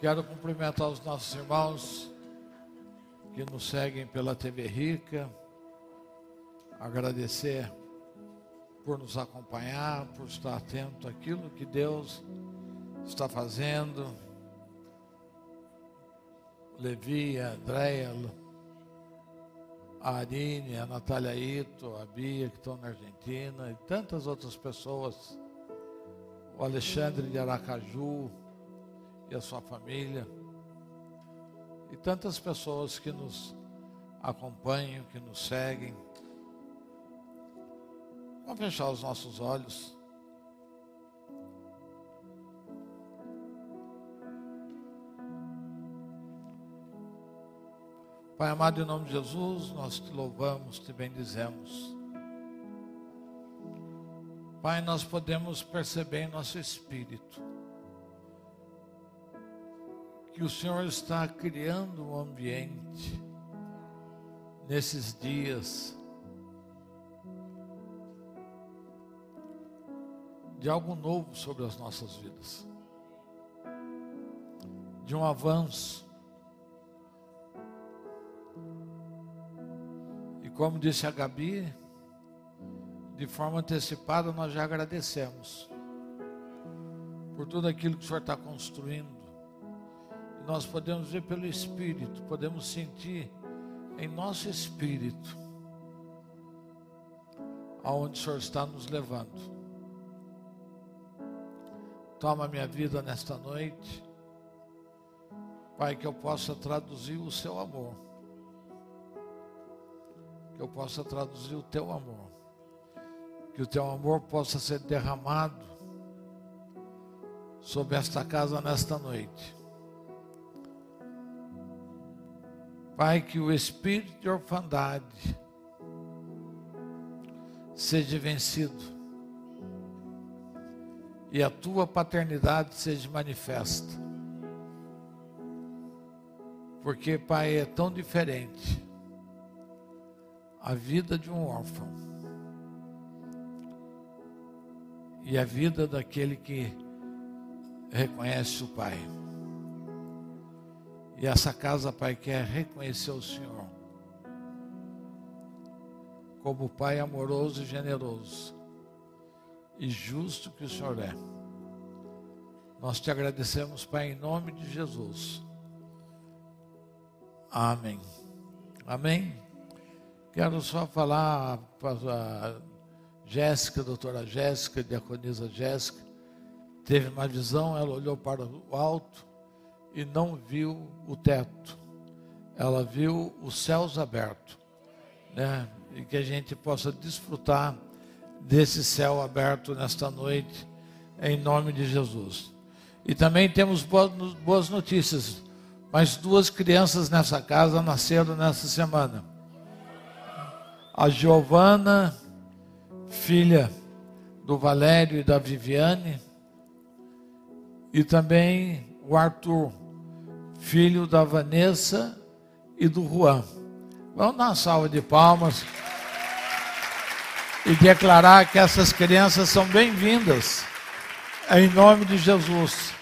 Quero cumprimentar os nossos irmãos que nos seguem pela TV Rica. Agradecer por nos acompanhar, por estar atento àquilo que Deus está fazendo. Levi, a Andréia, a Arine, a Natália Ito, a Bia, que estão na Argentina, e tantas outras pessoas. O Alexandre de Aracaju e a sua família e tantas pessoas que nos acompanham, que nos seguem. Vamos fechar os nossos olhos. Pai amado, em nome de Jesus, nós te louvamos, te bendizemos. Pai, nós podemos perceber em nosso espírito que o Senhor está criando um ambiente nesses dias de algo novo sobre as nossas vidas, de um avanço. E como disse a Gabi, de forma antecipada nós já agradecemos por tudo aquilo que o Senhor está construindo nós podemos ver pelo Espírito, podemos sentir em nosso espírito aonde o Senhor está nos levando. Toma minha vida nesta noite, Pai, que eu possa traduzir o seu amor, que eu possa traduzir o teu amor, que o teu amor possa ser derramado sobre esta casa nesta noite Pai, que o espírito de orfandade seja vencido e a tua paternidade seja manifesta. Porque, Pai, é tão diferente a vida de um órfão e a vida daquele que reconhece o Pai. E essa casa, Pai, quer reconhecer o Senhor como Pai amoroso e generoso e justo que o Senhor é. Nós te agradecemos, Pai, em nome de Jesus. Amém. Amém. Quero só falar para a Jéssica, doutora Jéssica, diaconisa Jéssica, teve uma visão, ela olhou para o alto e não viu o teto, ela viu os céus abertos, né? E que a gente possa desfrutar desse céu aberto nesta noite, em nome de Jesus. E também temos boas notícias. Mais duas crianças nessa casa nasceram nessa semana. A Giovana, filha do Valério e da Viviane, e também o Arthur, filho da Vanessa e do Juan. Vamos dar uma salva de palmas e declarar que essas crianças são bem-vindas, em nome de Jesus,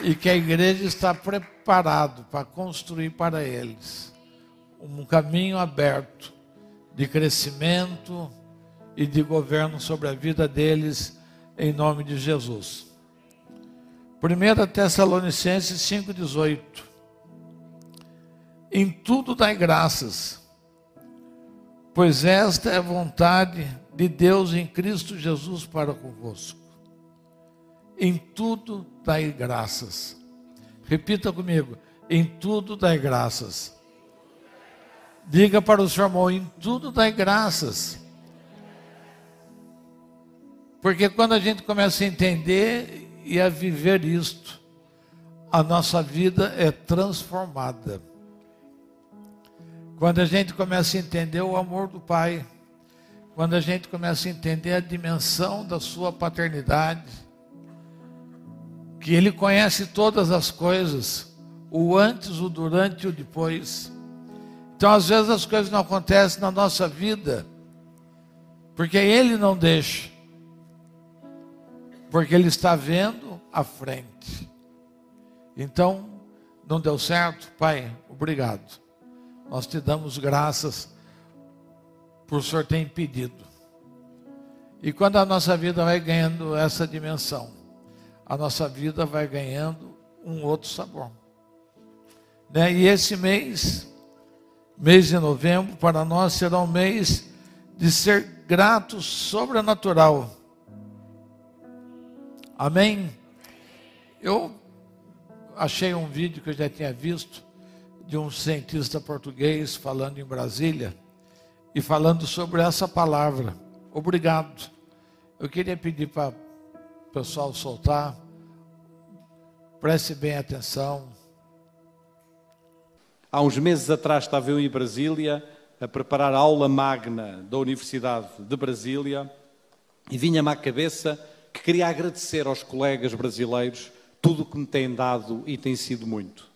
e que a igreja está preparado para construir para eles um caminho aberto de crescimento e de governo sobre a vida deles, em nome de Jesus. 1 Tessalonicenses 5,18. Em tudo dai graças, pois esta é a vontade de Deus em Cristo Jesus para convosco. Em tudo dai graças. Repita comigo: em tudo dai graças. Diga para o seu irmão: em tudo dai graças. Porque quando a gente começa a entender e a viver isto, a nossa vida é transformada. Quando a gente começa a entender o amor do Pai, quando a gente começa a entender a dimensão da sua paternidade, que Ele conhece todas as coisas, o antes, o durante e o depois. Então, às vezes, as coisas não acontecem na nossa vida, porque Ele não deixa porque ele está vendo à frente. Então, não deu certo? Pai, obrigado. Nós te damos graças por o Senhor ter impedido. E quando a nossa vida vai ganhando essa dimensão, a nossa vida vai ganhando um outro sabor. Né? E esse mês, mês de novembro, para nós será um mês de ser grato sobrenatural. Amém? Eu achei um vídeo que eu já tinha visto de um cientista português falando em Brasília e falando sobre essa palavra. Obrigado. Eu queria pedir para o pessoal soltar. Preste bem atenção. Há uns meses atrás estava eu em Brasília a preparar a aula magna da Universidade de Brasília e vinha-me à cabeça que queria agradecer aos colegas brasileiros tudo o que me têm dado e tem sido muito.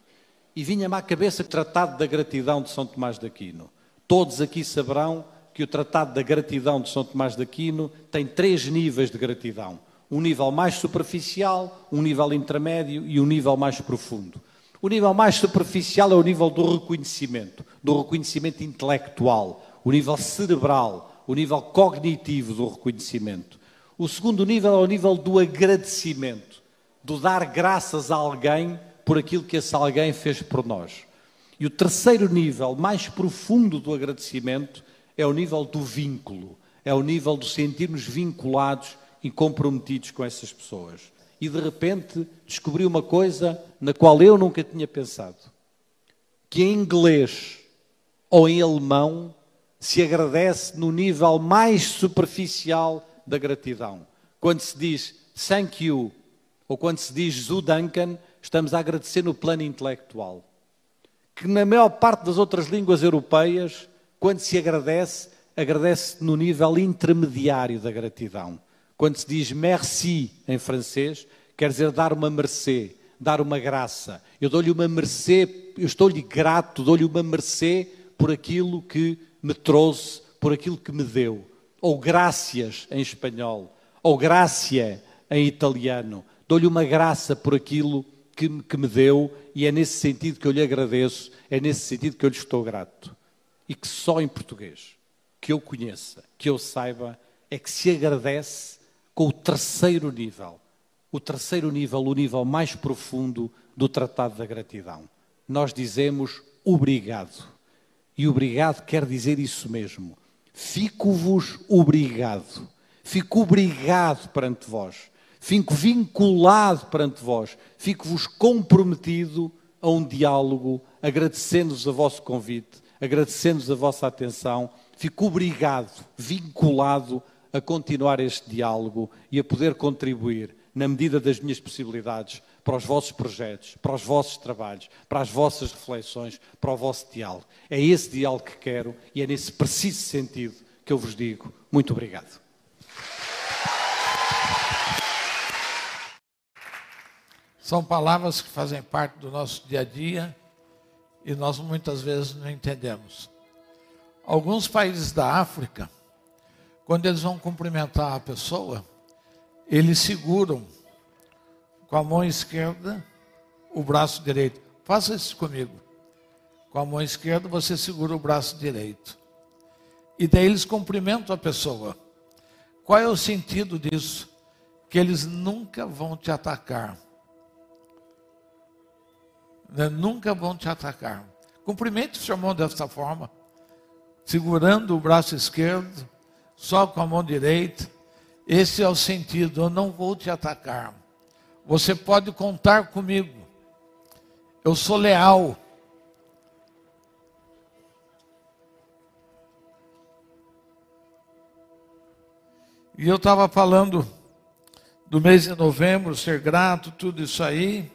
E vinha-me à cabeça o Tratado da Gratidão de São Tomás de Aquino. Todos aqui saberão que o Tratado da Gratidão de São Tomás de Aquino tem três níveis de gratidão. Um nível mais superficial, um nível intermédio e um nível mais profundo. O nível mais superficial é o nível do reconhecimento, do reconhecimento intelectual, o nível cerebral, o nível cognitivo do reconhecimento. O segundo nível é o nível do agradecimento, do dar graças a alguém por aquilo que esse alguém fez por nós. E o terceiro nível, mais profundo do agradecimento, é o nível do vínculo, é o nível de sentirmos vinculados e comprometidos com essas pessoas e de repente descobri uma coisa na qual eu nunca tinha pensado: que em inglês ou em alemão se agradece no nível mais superficial da gratidão. Quando se diz thank you ou quando se diz zu danken, estamos a agradecer no plano intelectual. Que na maior parte das outras línguas europeias, quando se agradece, agradece no nível intermediário da gratidão. Quando se diz merci em francês, quer dizer dar uma mercê, dar uma graça. Eu dou-lhe uma mercê, eu estou-lhe grato, dou-lhe uma mercê por aquilo que me trouxe, por aquilo que me deu. Ou graças em espanhol, ou gracia em italiano. Dou-lhe uma graça por aquilo que, que me deu e é nesse sentido que eu lhe agradeço, é nesse sentido que eu lhe estou grato. E que só em português, que eu conheça, que eu saiba, é que se agradece com o terceiro nível. O terceiro nível, o nível mais profundo do Tratado da Gratidão. Nós dizemos obrigado. E obrigado quer dizer isso mesmo. Fico-vos obrigado. Fico obrigado perante vós. Fico vinculado perante vós. Fico-vos comprometido a um diálogo, agradecendo-vos a vosso convite, agradecendo-vos a vossa atenção. Fico obrigado, vinculado a continuar este diálogo e a poder contribuir, na medida das minhas possibilidades, para os vossos projetos, para os vossos trabalhos, para as vossas reflexões, para o vosso diálogo. É esse diálogo que quero e é nesse preciso sentido que eu vos digo muito obrigado. São palavras que fazem parte do nosso dia a dia e nós muitas vezes não entendemos. Alguns países da África quando eles vão cumprimentar a pessoa, eles seguram com a mão esquerda o braço direito. Faça isso comigo. Com a mão esquerda você segura o braço direito. E daí eles cumprimentam a pessoa. Qual é o sentido disso? Que eles nunca vão te atacar. Né? Nunca vão te atacar. Cumprimente o seu irmão dessa forma, segurando o braço esquerdo só com a mão direita. Esse é o sentido, eu não vou te atacar. Você pode contar comigo. Eu sou leal. E eu estava falando do mês de novembro, ser grato, tudo isso aí.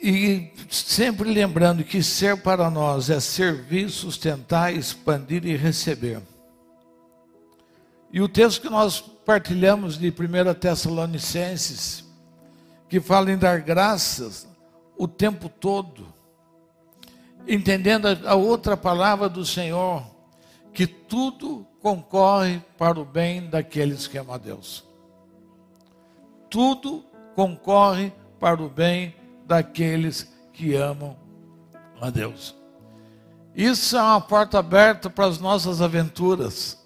E sempre lembrando que ser para nós é servir, sustentar, expandir e receber. E o texto que nós partilhamos de 1 Tessalonicenses, que fala em dar graças o tempo todo, entendendo a outra palavra do Senhor, que tudo concorre para o bem daqueles que amam a Deus. Tudo concorre para o bem daqueles que amam a Deus. Isso é uma porta aberta para as nossas aventuras.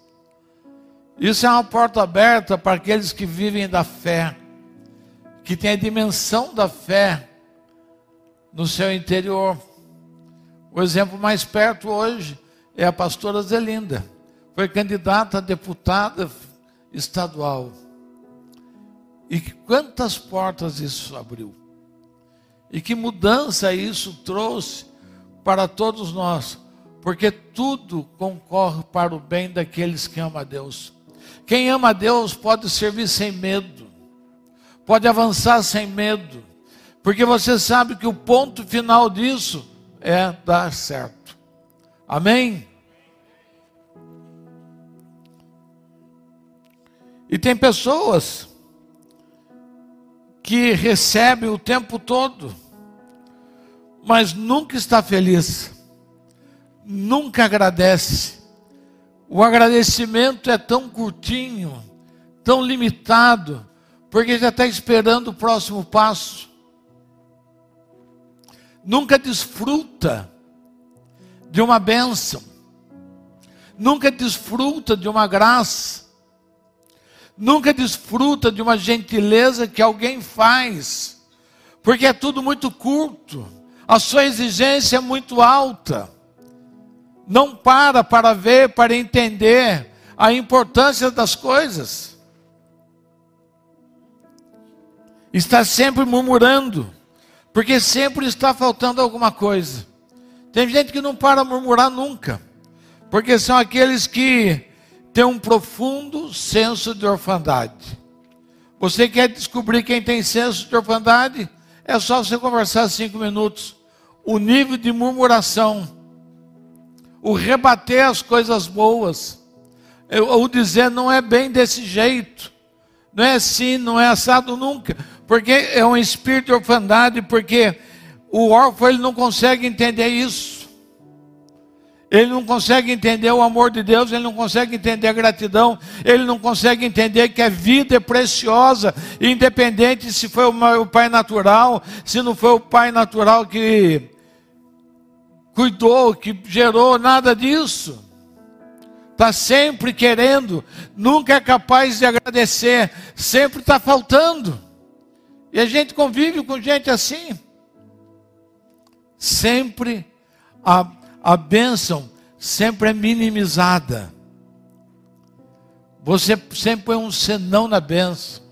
Isso é uma porta aberta para aqueles que vivem da fé, que têm a dimensão da fé no seu interior. O exemplo mais perto hoje é a pastora Zelinda. Foi candidata a deputada estadual. E quantas portas isso abriu? E que mudança isso trouxe para todos nós? Porque tudo concorre para o bem daqueles que amam a Deus. Quem ama a Deus pode servir sem medo, pode avançar sem medo, porque você sabe que o ponto final disso é dar certo. Amém? E tem pessoas que recebem o tempo todo, mas nunca está feliz, nunca agradece. O agradecimento é tão curtinho, tão limitado, porque já está esperando o próximo passo. Nunca desfruta de uma bênção, nunca desfruta de uma graça nunca desfruta de uma gentileza que alguém faz, porque é tudo muito curto, a sua exigência é muito alta. Não para para ver, para entender a importância das coisas. Está sempre murmurando, porque sempre está faltando alguma coisa. Tem gente que não para murmurar nunca, porque são aqueles que tem um profundo senso de orfandade. Você quer descobrir quem tem senso de orfandade? É só você conversar cinco minutos. O nível de murmuração, o rebater as coisas boas, o dizer não é bem desse jeito, não é assim, não é assado nunca, porque é um espírito de orfandade, porque o órfão ele não consegue entender isso. Ele não consegue entender o amor de Deus, ele não consegue entender a gratidão, ele não consegue entender que a vida é preciosa, independente se foi o pai natural, se não foi o pai natural que cuidou, que gerou, nada disso. Está sempre querendo, nunca é capaz de agradecer, sempre está faltando. E a gente convive com gente assim. Sempre a a bênção sempre é minimizada. Você sempre põe um senão na bênção.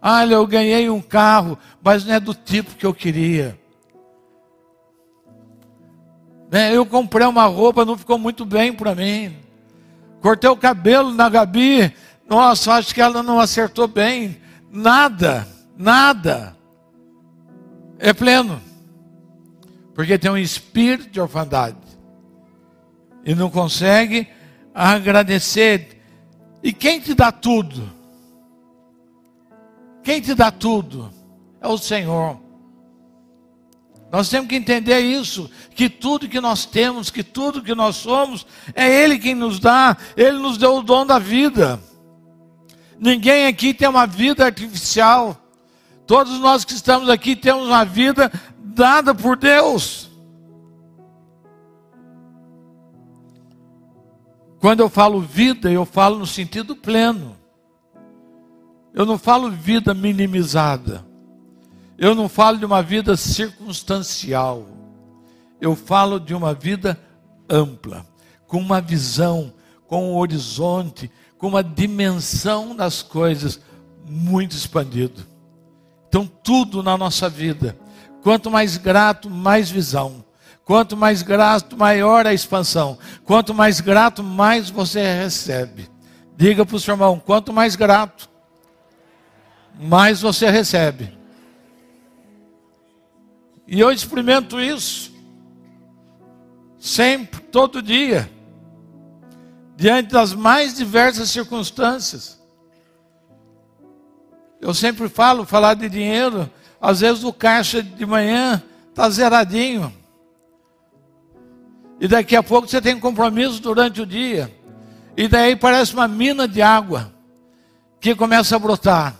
Olha, eu ganhei um carro, mas não é do tipo que eu queria. Né, eu comprei uma roupa, não ficou muito bem para mim. Cortei o cabelo na Gabi, nossa, acho que ela não acertou bem. Nada, nada. É pleno. Porque tem um espírito de orfandade. E não consegue agradecer. E quem te dá tudo? Quem te dá tudo? É o Senhor. Nós temos que entender isso, que tudo que nós temos, que tudo que nós somos, é Ele quem nos dá, Ele nos deu o dom da vida. Ninguém aqui tem uma vida artificial. Todos nós que estamos aqui temos uma vida dada por Deus. Quando eu falo vida, eu falo no sentido pleno. Eu não falo vida minimizada. Eu não falo de uma vida circunstancial. Eu falo de uma vida ampla, com uma visão, com um horizonte, com uma dimensão das coisas muito expandido. Então, tudo na nossa vida Quanto mais grato, mais visão. Quanto mais grato, maior a expansão. Quanto mais grato, mais você recebe. Diga para o seu irmão: quanto mais grato, mais você recebe. E eu experimento isso. Sempre, todo dia. Diante das mais diversas circunstâncias. Eu sempre falo, falar de dinheiro às vezes o caixa de manhã está zeradinho. E daqui a pouco você tem compromisso durante o dia. E daí parece uma mina de água que começa a brotar.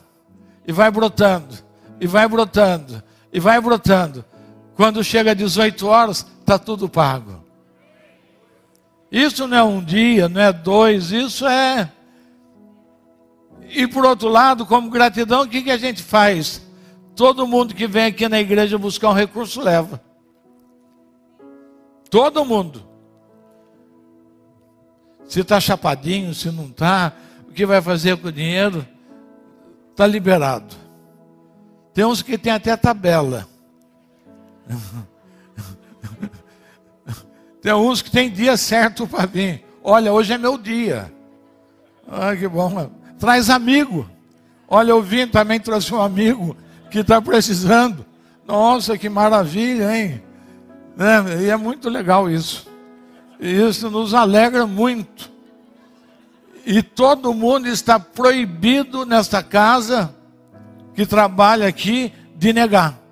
E vai brotando. e vai brotando, e vai brotando. Quando chega às 18 horas, está tudo pago. Isso não é um dia, não é dois, isso é. E por outro lado, como gratidão, o que, que a gente faz? Todo mundo que vem aqui na igreja buscar um recurso leva. Todo mundo. Se está chapadinho, se não está, o que vai fazer com o dinheiro? Está liberado. Tem uns que tem até tabela. Tem uns que tem dia certo para vir. Olha, hoje é meu dia. Ah, que bom. Traz amigo. Olha, eu vim também trouxe um amigo que está precisando. Nossa, que maravilha, hein? É, e é muito legal isso. E isso nos alegra muito. E todo mundo está proibido nesta casa que trabalha aqui de negar.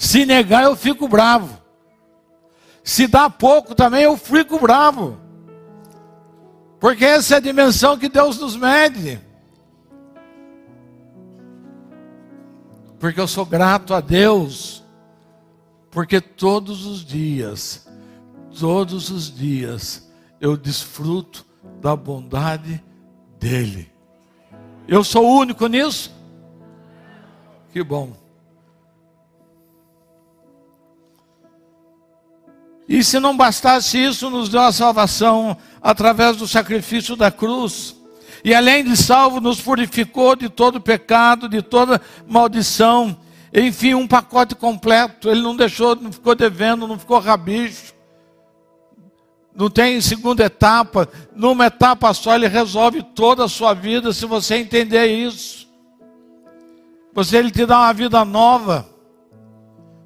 Se negar, eu fico bravo. Se dá pouco também, eu fico bravo. Porque essa é a dimensão que Deus nos mede. Porque eu sou grato a Deus. Porque todos os dias, todos os dias, eu desfruto da bondade dEle. Eu sou único nisso? Que bom. E se não bastasse isso, nos deu a salvação através do sacrifício da cruz. E além de salvo, nos purificou de todo pecado, de toda maldição. Enfim, um pacote completo. Ele não deixou, não ficou devendo, não ficou rabicho. Não tem segunda etapa. Numa etapa só, ele resolve toda a sua vida, se você entender isso. Você, ele te dá uma vida nova.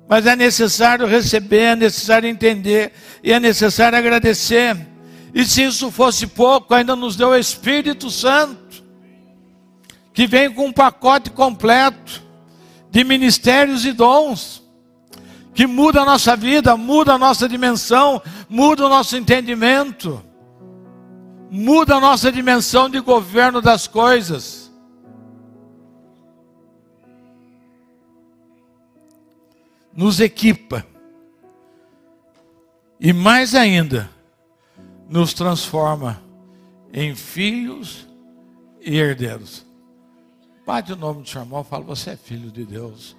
Mas é necessário receber, é necessário entender e é necessário agradecer. E se isso fosse pouco, ainda nos deu o Espírito Santo, que vem com um pacote completo de ministérios e dons, que muda a nossa vida, muda a nossa dimensão, muda o nosso entendimento, muda a nossa dimensão de governo das coisas. Nos equipa e mais ainda nos transforma em filhos e herdeiros. Bate o nome do seu irmão e fala: Você é filho de Deus.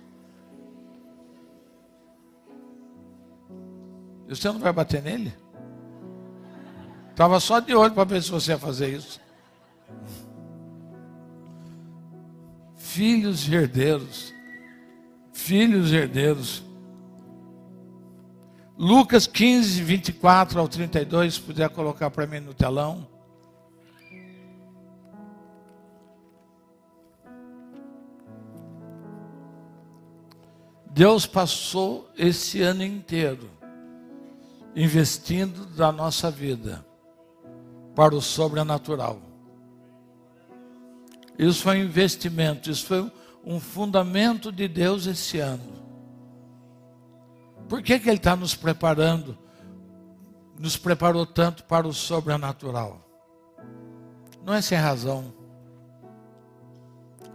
E você não vai bater nele? Estava só de olho para ver se você ia fazer isso. Filhos e herdeiros. Filhos e herdeiros. Lucas 15, 24 ao 32, se puder colocar para mim no telão. Deus passou esse ano inteiro investindo da nossa vida para o sobrenatural. Isso foi um investimento, isso foi um fundamento de Deus esse ano. Por que, que Ele está nos preparando? Nos preparou tanto para o sobrenatural. Não é sem razão.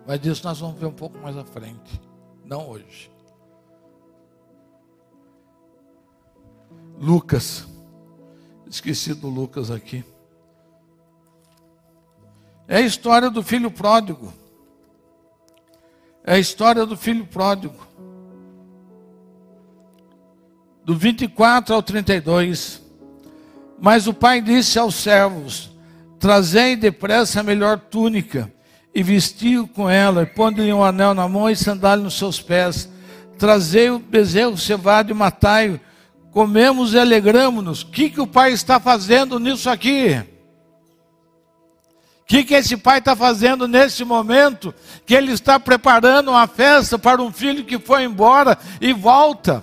Mas disso nós vamos ver um pouco mais à frente. Não hoje. Lucas. Esqueci do Lucas aqui. É a história do filho pródigo. É a história do filho pródigo do 24 ao 32. Mas o pai disse aos servos: Trazei depressa a melhor túnica, e vestiu com ela, e pondo-lhe um anel na mão e sandália nos seus pés. Trazei o bezerro cevado e matai-o. Comemos e alegramos-nos. O que, que o pai está fazendo nisso aqui? O que, que esse pai está fazendo nesse momento? Que ele está preparando uma festa para um filho que foi embora e volta.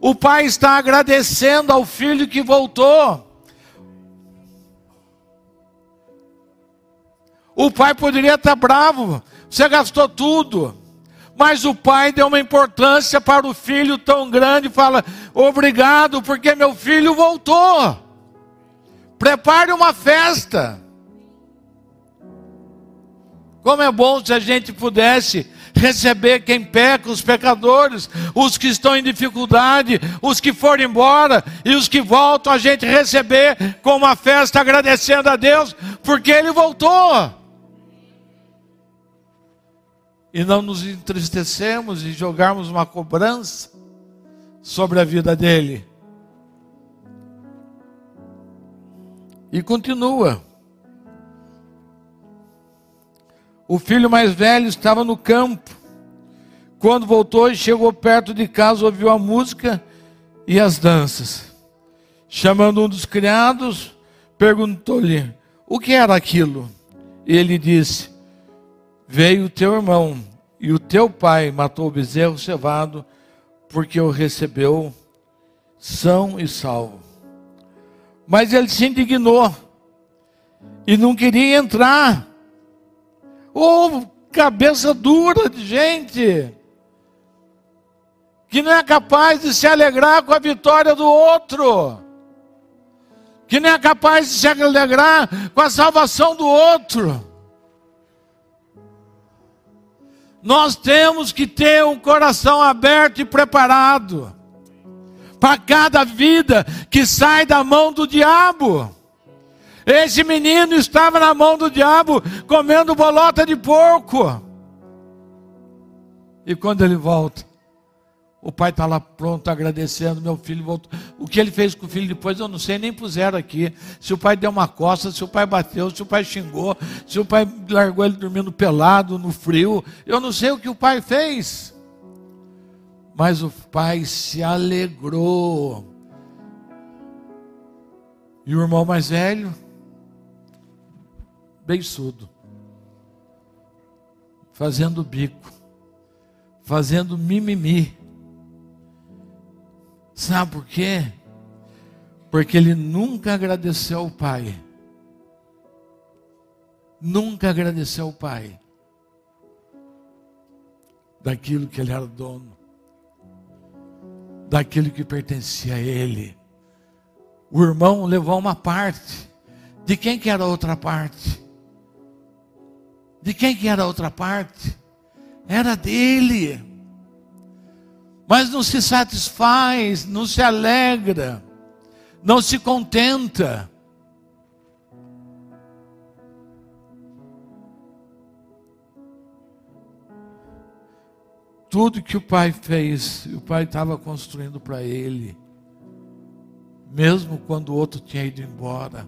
O pai está agradecendo ao filho que voltou. O pai poderia estar bravo, você gastou tudo. Mas o pai deu uma importância para o filho tão grande fala: Obrigado, porque meu filho voltou. Prepare uma festa. Como é bom se a gente pudesse receber quem peca, os pecadores, os que estão em dificuldade, os que foram embora e os que voltam, a gente receber com uma festa agradecendo a Deus, porque Ele voltou. E não nos entristecemos e jogarmos uma cobrança sobre a vida dele. E continua. O filho mais velho estava no campo. Quando voltou e chegou perto de casa, ouviu a música e as danças. Chamando um dos criados, perguntou-lhe: O que era aquilo? Ele disse: Veio o teu irmão e o teu pai matou o bezerro cevado, porque o recebeu são e salvo. Mas ele se indignou e não queria entrar. Ou cabeça dura de gente que não é capaz de se alegrar com a vitória do outro, que não é capaz de se alegrar com a salvação do outro. Nós temos que ter um coração aberto e preparado para cada vida que sai da mão do diabo. Esse menino estava na mão do diabo comendo bolota de porco. E quando ele volta, o pai está lá pronto, agradecendo. Meu filho voltou. O que ele fez com o filho depois, eu não sei, nem puseram aqui. Se o pai deu uma costa, se o pai bateu, se o pai xingou, se o pai largou ele dormindo pelado, no frio. Eu não sei o que o pai fez. Mas o pai se alegrou. E o irmão mais velho beiçudo, fazendo bico, fazendo mimimi. Sabe por quê? Porque ele nunca agradeceu ao pai. Nunca agradeceu ao pai daquilo que ele era dono, daquilo que pertencia a ele. O irmão levou uma parte. De quem que era a outra parte? De quem que era a outra parte? Era dele. Mas não se satisfaz, não se alegra, não se contenta. Tudo que o pai fez, o pai estava construindo para ele, mesmo quando o outro tinha ido embora.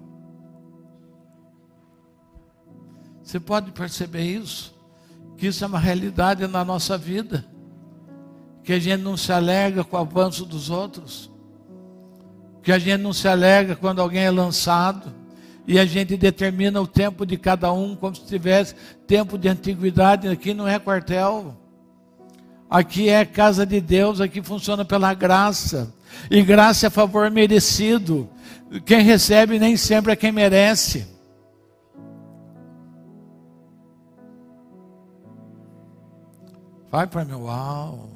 Você pode perceber isso? Que isso é uma realidade na nossa vida. Que a gente não se alegra com o avanço dos outros. Que a gente não se alegra quando alguém é lançado. E a gente determina o tempo de cada um como se tivesse tempo de antiguidade. Aqui não é quartel. Aqui é casa de Deus, aqui funciona pela graça. E graça é favor merecido. Quem recebe nem sempre é quem merece. Vai para meu uau.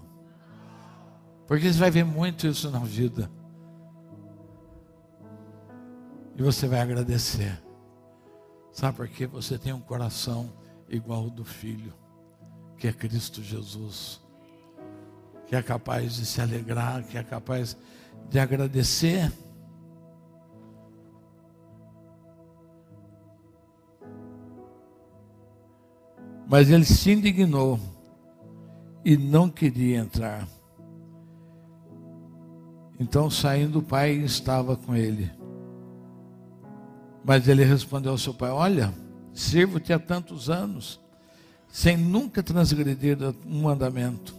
Porque você vai ver muito isso na vida. E você vai agradecer. Sabe por quê? Você tem um coração igual ao do Filho, que é Cristo Jesus, que é capaz de se alegrar, que é capaz de agradecer. Mas ele se indignou e não queria entrar. Então, saindo, o pai estava com ele. Mas ele respondeu ao seu pai: Olha, sirvo-te há tantos anos, sem nunca transgredir um mandamento,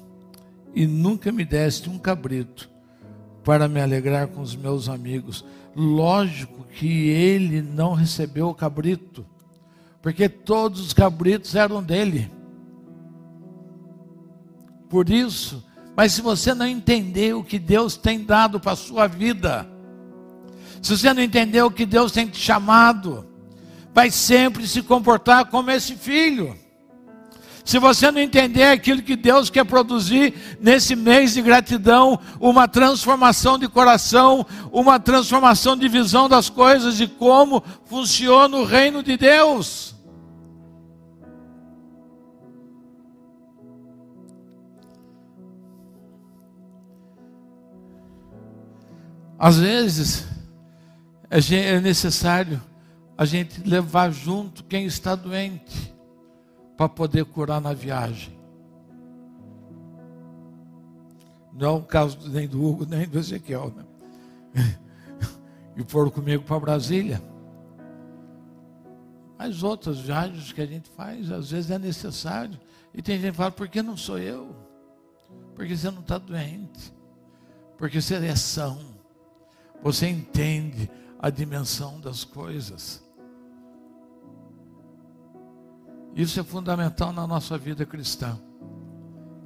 e nunca me deste um cabrito para me alegrar com os meus amigos. Lógico que ele não recebeu o cabrito, porque todos os cabritos eram dele. Por isso, mas se você não entender o que Deus tem dado para a sua vida, se você não entender o que Deus tem te chamado, vai sempre se comportar como esse filho. Se você não entender aquilo que Deus quer produzir nesse mês de gratidão, uma transformação de coração, uma transformação de visão das coisas, de como funciona o reino de Deus. Às vezes, é necessário a gente levar junto quem está doente para poder curar na viagem. Não é o caso nem do Hugo, nem do Ezequiel. Né? E foram comigo para Brasília. Mas outras viagens que a gente faz, às vezes é necessário. E tem gente que fala, por que não sou eu? Porque você não está doente. Porque você é são. Você entende a dimensão das coisas. Isso é fundamental na nossa vida cristã,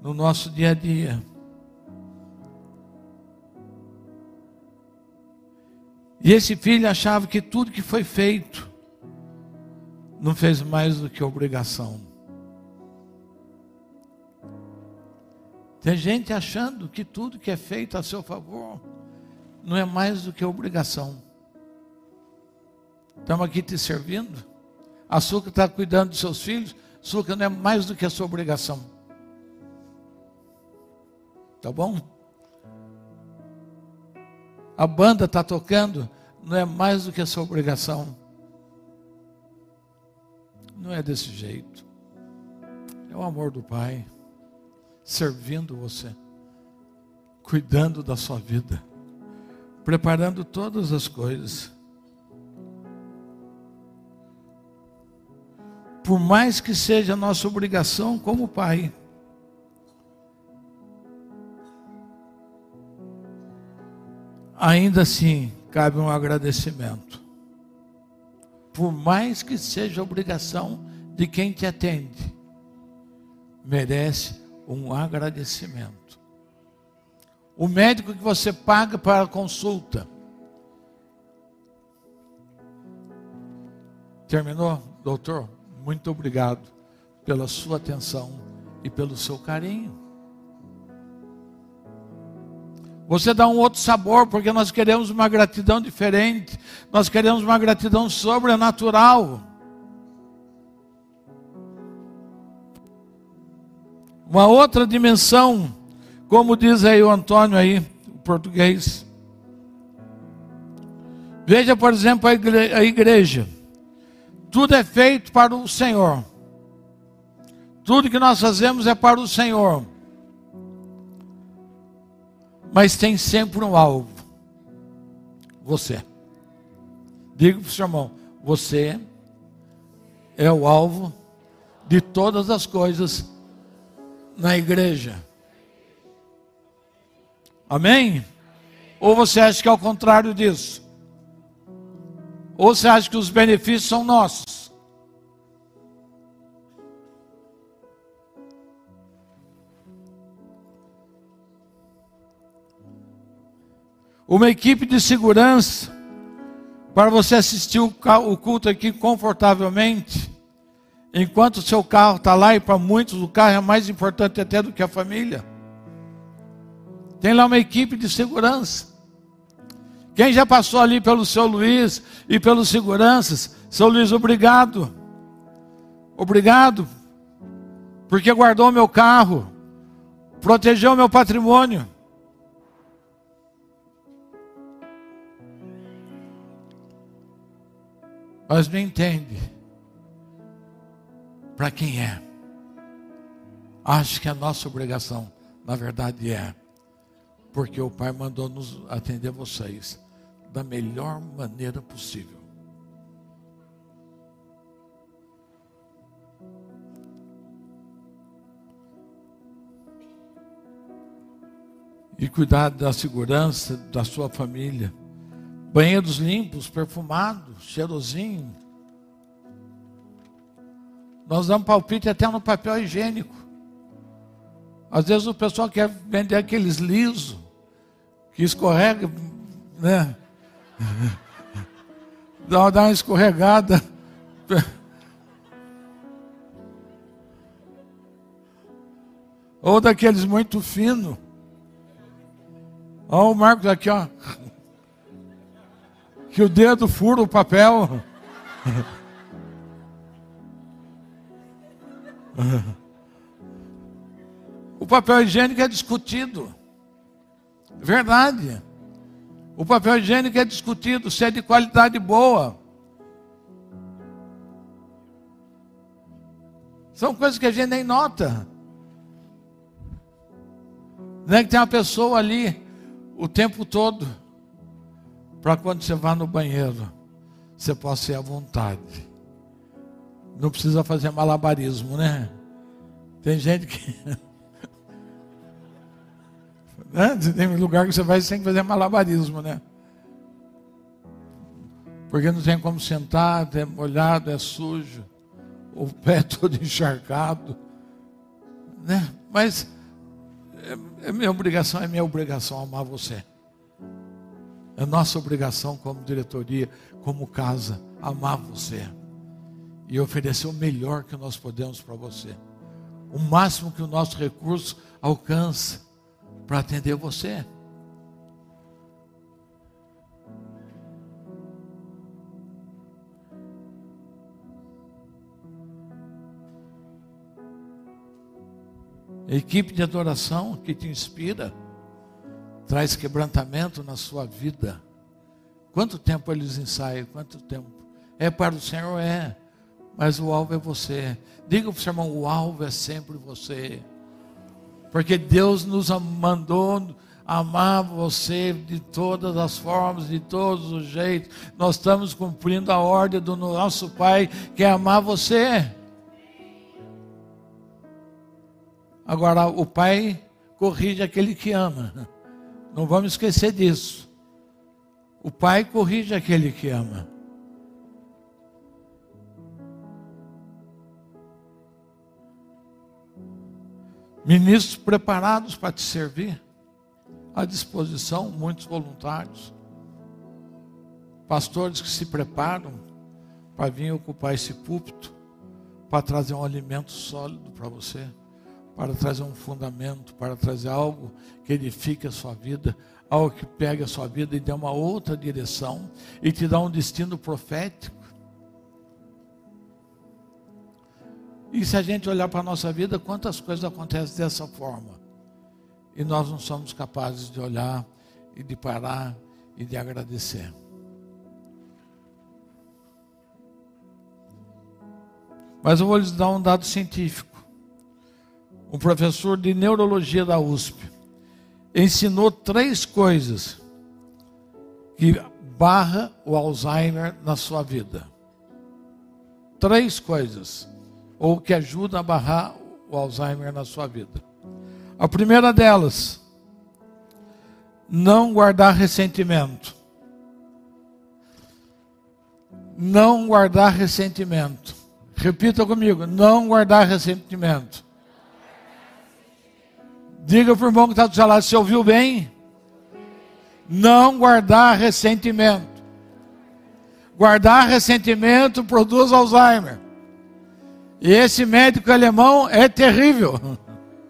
no nosso dia a dia. E esse filho achava que tudo que foi feito não fez mais do que obrigação. Tem gente achando que tudo que é feito a seu favor não é mais do que obrigação. Estamos aqui te servindo. Açúcar está cuidando dos seus filhos. Açúcar não é mais do que a sua obrigação. Tá bom? a banda está tocando, não é mais do que a sua obrigação. Não é desse jeito. É o amor do Pai servindo você, cuidando da sua vida, preparando todas as coisas. Por mais que seja nossa obrigação como Pai, ainda assim cabe um agradecimento. Por mais que seja obrigação de quem te atende, merece um agradecimento. O médico que você paga para a consulta. Terminou, doutor? Muito obrigado pela sua atenção e pelo seu carinho. Você dá um outro sabor, porque nós queremos uma gratidão diferente, nós queremos uma gratidão sobrenatural. Uma outra dimensão, como diz aí o Antônio aí, o português. Veja, por exemplo, a igreja. Tudo é feito para o Senhor. Tudo que nós fazemos é para o Senhor mas tem sempre um alvo: você. Diga para o seu irmão: você é o alvo de todas as coisas na igreja. Amém? Ou você acha que é o contrário disso? Ou você acha que os benefícios são nossos? uma equipe de segurança para você assistir o culto aqui confortavelmente, enquanto o seu carro está lá, e para muitos o carro é mais importante até do que a família. Tem lá uma equipe de segurança. Quem já passou ali pelo seu Luiz e pelos seguranças, seu Luiz, obrigado. Obrigado, porque guardou meu carro, protegeu meu patrimônio. mas não entende para quem é. Acho que a nossa obrigação, na verdade, é, porque o Pai mandou nos atender vocês da melhor maneira possível. E cuidar da segurança da sua família Banheiros limpos, perfumados, cheirosinho. Nós damos palpite até no papel higiênico. Às vezes o pessoal quer vender aqueles lisos, que escorrega, né? Dá uma escorregada. Ou daqueles muito finos. Olha o Marcos aqui, ó que o dedo fura o papel. O papel higiênico é discutido. Verdade. O papel higiênico é discutido se é de qualidade boa. São coisas que a gente nem nota. Não é que tem uma pessoa ali o tempo todo, para quando você vá no banheiro, você possa ir à vontade. Não precisa fazer malabarismo, né? Tem gente que. né? Tem lugar que você vai sem fazer malabarismo, né? Porque não tem como sentar, é molhado, é sujo, o pé todo encharcado. Né? Mas é, é minha obrigação, é minha obrigação amar você. É nossa obrigação como diretoria, como casa, amar você e oferecer o melhor que nós podemos para você. O máximo que o nosso recurso alcança para atender você. equipe de adoração que te inspira, traz quebrantamento na sua vida. Quanto tempo eles ensaiam? Quanto tempo? É para o Senhor? É mas o alvo é você. Diga para o seu irmão: o alvo é sempre você. Porque Deus nos mandou amar você de todas as formas, de todos os jeitos. Nós estamos cumprindo a ordem do nosso Pai, que é amar você. Agora, o Pai corrige aquele que ama. Não vamos esquecer disso. O Pai corrige aquele que ama. Ministros preparados para te servir, à disposição, muitos voluntários. Pastores que se preparam para vir ocupar esse púlpito, para trazer um alimento sólido para você, para trazer um fundamento, para trazer algo que edifique a sua vida, algo que pegue a sua vida e dê uma outra direção e te dá um destino profético. E se a gente olhar para a nossa vida, quantas coisas acontecem dessa forma? E nós não somos capazes de olhar e de parar e de agradecer. Mas eu vou lhes dar um dado científico. Um professor de neurologia da USP ensinou três coisas que barra o Alzheimer na sua vida. Três coisas ou que ajuda a barrar o Alzheimer na sua vida. A primeira delas, não guardar ressentimento. Não guardar ressentimento. Repita comigo: não guardar ressentimento. Diga para o irmão que está do seu lado, se ouviu bem? Não guardar ressentimento. Guardar ressentimento produz Alzheimer. E esse médico alemão é terrível.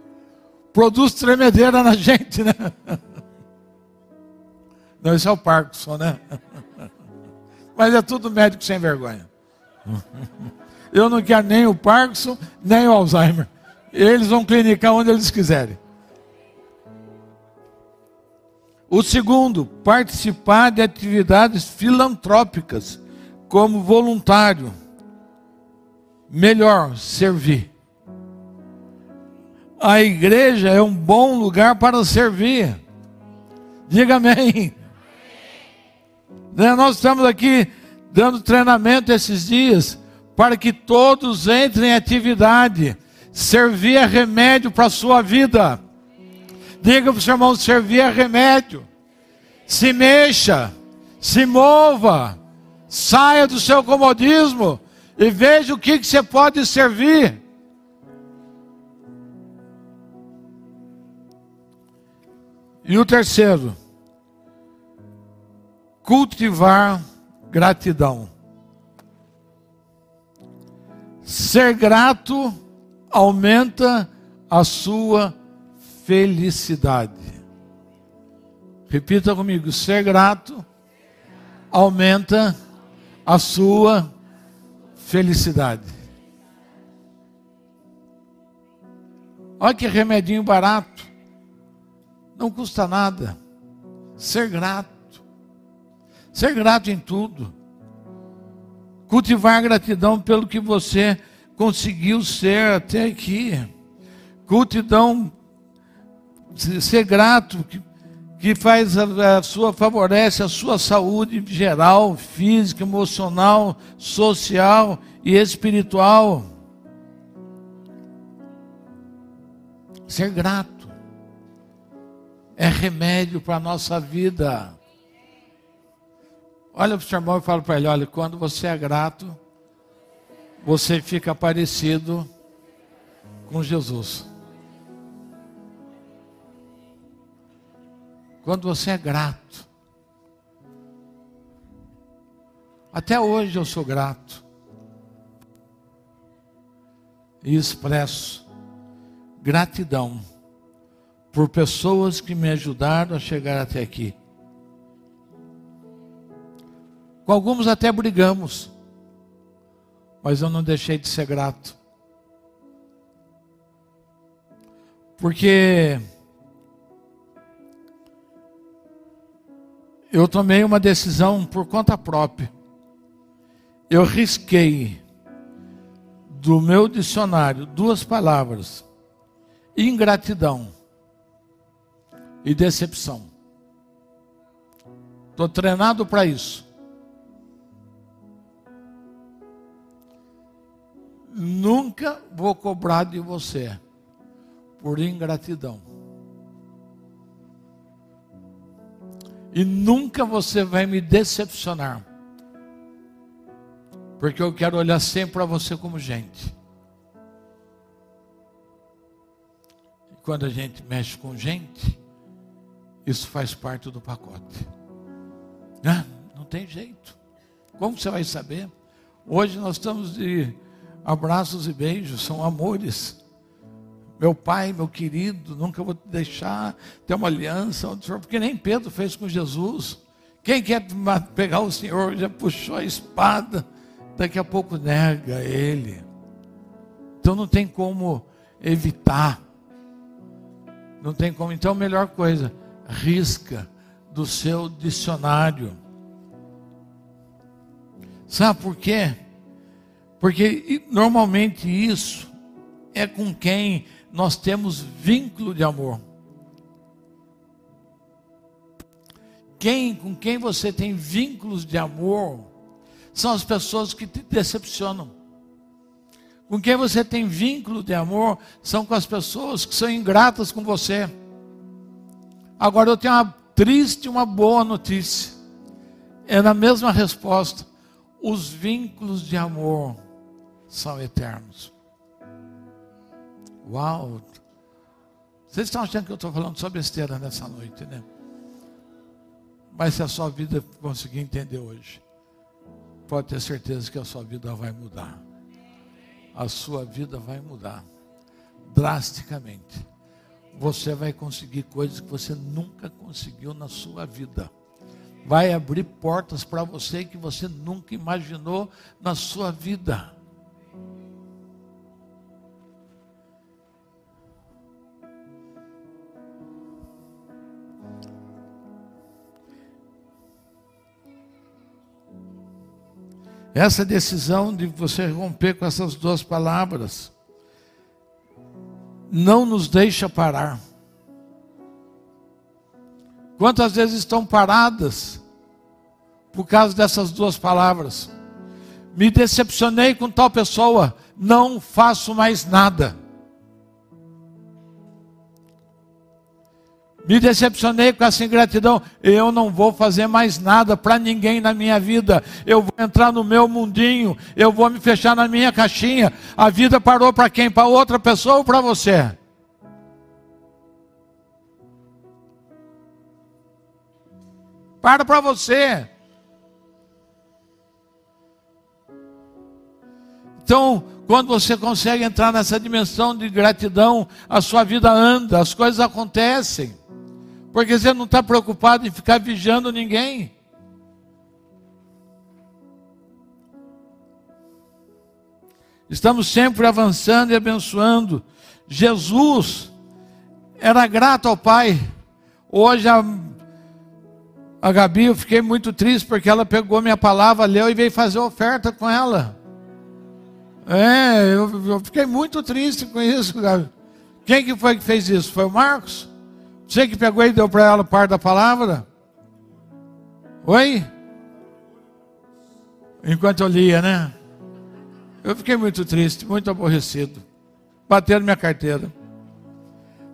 Produz tremedeira na gente, né? Não, isso é o Parkinson, né? Mas é tudo médico sem vergonha. Eu não quero nem o Parkinson, nem o Alzheimer. Eles vão clinicar onde eles quiserem. O segundo, participar de atividades filantrópicas, como voluntário melhor servir. A igreja é um bom lugar para servir. Diga amém. Né, nós estamos aqui dando treinamento esses dias para que todos entrem em atividade. Servir é remédio para a sua vida. Diga para o seu irmão: servir é remédio. Se mexa, se mova, saia do seu comodismo e veja o que, que você pode servir. E o terceiro, cultivar gratidão. Ser grato aumenta a sua felicidade. Repita comigo: ser grato aumenta a sua felicidade felicidade. Olha que remedinho barato. Não custa nada. Ser grato. Ser grato em tudo. Cultivar gratidão pelo que você conseguiu ser até aqui. Gratidão, ser grato, que, faz a, a sua, favorece a sua saúde geral, física, emocional, social e espiritual. Ser grato é remédio para a nossa vida. Olha para o seu irmão e fala para ele: olha, quando você é grato, você fica parecido com Jesus. Quando você é grato. Até hoje eu sou grato. E expresso gratidão por pessoas que me ajudaram a chegar até aqui. Com alguns até brigamos, mas eu não deixei de ser grato. Porque eu tomei uma decisão por conta própria. Eu risquei do meu dicionário duas palavras: ingratidão e decepção. Estou treinado para isso. Nunca vou cobrar de você por ingratidão. E nunca você vai me decepcionar. Porque eu quero olhar sempre para você como gente. E quando a gente mexe com gente, isso faz parte do pacote. Ah, não tem jeito. Como você vai saber? Hoje nós estamos de abraços e beijos, são amores. Meu pai, meu querido, nunca vou te deixar ter uma aliança, porque nem Pedro fez com Jesus. Quem quer pegar o Senhor já puxou a espada, daqui a pouco nega ele. Então não tem como evitar. Não tem como. Então a melhor coisa, risca do seu dicionário. Sabe por quê? Porque normalmente isso é com quem nós temos vínculo de amor. Quem, com quem você tem vínculos de amor são as pessoas que te decepcionam. Com quem você tem vínculo de amor são com as pessoas que são ingratas com você. Agora eu tenho uma triste e uma boa notícia. É na mesma resposta. Os vínculos de amor são eternos. Uau! Vocês estão achando que eu estou falando só besteira nessa noite, né? Mas se a sua vida conseguir entender hoje, pode ter certeza que a sua vida vai mudar. A sua vida vai mudar drasticamente. Você vai conseguir coisas que você nunca conseguiu na sua vida. Vai abrir portas para você que você nunca imaginou na sua vida. Essa decisão de você romper com essas duas palavras não nos deixa parar. Quantas vezes estão paradas por causa dessas duas palavras? Me decepcionei com tal pessoa, não faço mais nada. Me decepcionei com essa ingratidão. Eu não vou fazer mais nada para ninguém na minha vida. Eu vou entrar no meu mundinho. Eu vou me fechar na minha caixinha. A vida parou para quem? Para outra pessoa ou para você? Para para você. Então, quando você consegue entrar nessa dimensão de gratidão, a sua vida anda, as coisas acontecem. Porque você não está preocupado em ficar vigiando ninguém. Estamos sempre avançando e abençoando. Jesus era grato ao Pai. Hoje a, A Gabi, eu fiquei muito triste porque ela pegou minha palavra, leu e veio fazer oferta com ela. É, eu, eu fiquei muito triste com isso. Quem que foi que fez isso? Foi o Marcos? Você que pegou e deu para ela parte da palavra? Oi? Enquanto eu lia, né? Eu fiquei muito triste, muito aborrecido. Bateram minha carteira.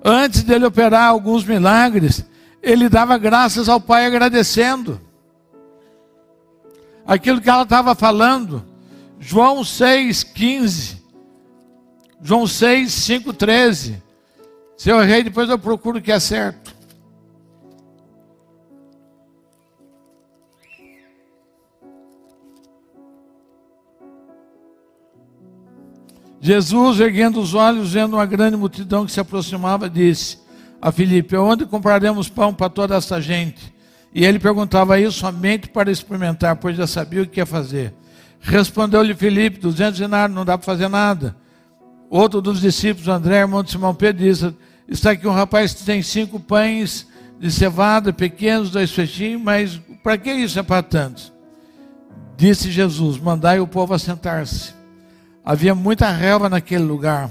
Antes dele operar alguns milagres, ele dava graças ao Pai agradecendo. Aquilo que ela estava falando, João 6, 15. João 6, 5, 13. Se eu errei, depois eu procuro o que é certo. Jesus, erguendo os olhos, vendo uma grande multidão que se aproximava, disse a Filipe: Onde compraremos pão para toda essa gente? E ele perguntava isso somente para experimentar, pois já sabia o que ia fazer. Respondeu-lhe Filipe: 200 denários, não dá para fazer nada. Outro dos discípulos, André, irmão de Simão Pedro, disse: Está aqui um rapaz que tem cinco pães de cevada, pequenos, dois fechinhos, mas para que isso é para tantos? Disse Jesus: Mandai o povo assentar-se. Havia muita relva naquele lugar.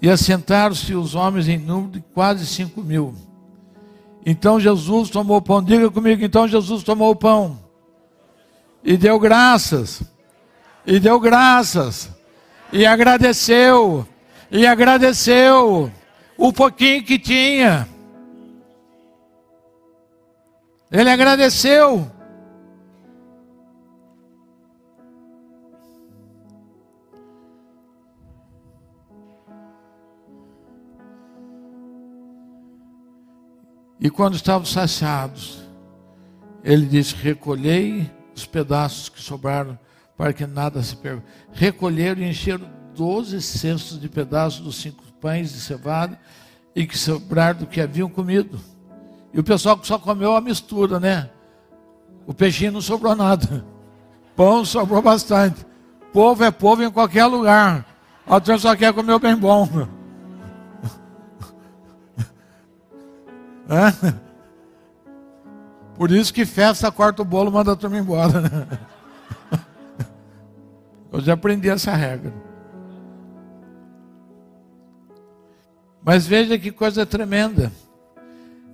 E assentaram-se os homens em número de quase cinco mil. Então Jesus tomou o pão. Diga comigo, então Jesus tomou o pão. E deu graças. E deu graças. E agradeceu. E agradeceu o pouquinho que tinha. Ele agradeceu. E quando estavam saciados, ele disse: Recolhei os pedaços que sobraram, para que nada se perca. Recolheram e encheram doze cestos de pedaços dos cinco pães de cevada e que sobraram do que haviam comido. E o pessoal só comeu a mistura, né? O peixinho não sobrou nada. Pão sobrou bastante. Povo é povo em qualquer lugar. A turma só quer comer o bem bom. É? Por isso que festa, corta o bolo, manda a turma embora. Né? Eu já aprendi essa regra. Mas veja que coisa tremenda.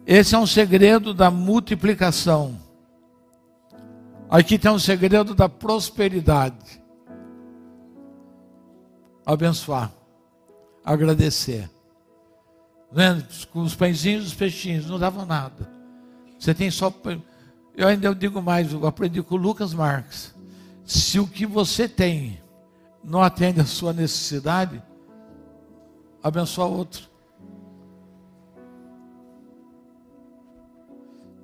Esse é um segredo da multiplicação. Aqui tem um segredo da prosperidade. Abençoar, agradecer. Com os pãezinhos e os peixinhos, não davam nada. Você tem só. Eu ainda digo mais, eu aprendi com o Lucas Marques. Se o que você tem não atende a sua necessidade, abençoa outro.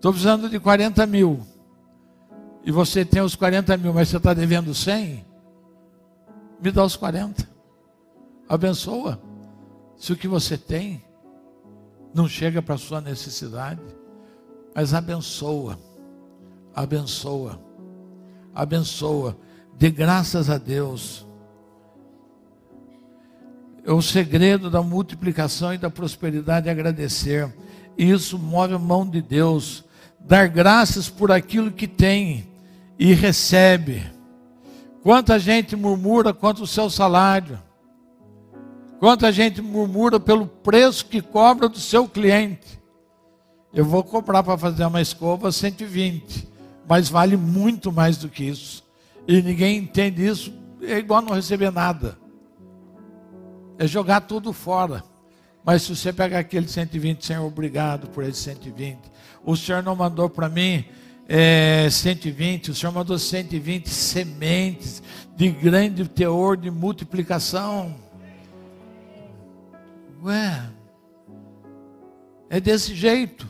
Estou precisando de 40 mil. E você tem os 40 mil, mas você está devendo 100? Me dá os 40. Abençoa. Se o que você tem não chega para a sua necessidade, mas abençoa, abençoa, abençoa, dê graças a Deus. É o segredo da multiplicação e da prosperidade é agradecer. Isso move a mão de Deus. Dar graças por aquilo que tem e recebe. Quanta gente murmura quanto o seu salário. Quanta gente murmura pelo preço que cobra do seu cliente. Eu vou cobrar para fazer uma escova 120, mas vale muito mais do que isso. E ninguém entende isso, é igual não receber nada. É jogar tudo fora. Mas se você pegar aquele 120, Senhor, obrigado por esse 120. O Senhor não mandou para mim é, 120, o Senhor mandou 120 sementes de grande teor de multiplicação. Ué, é desse jeito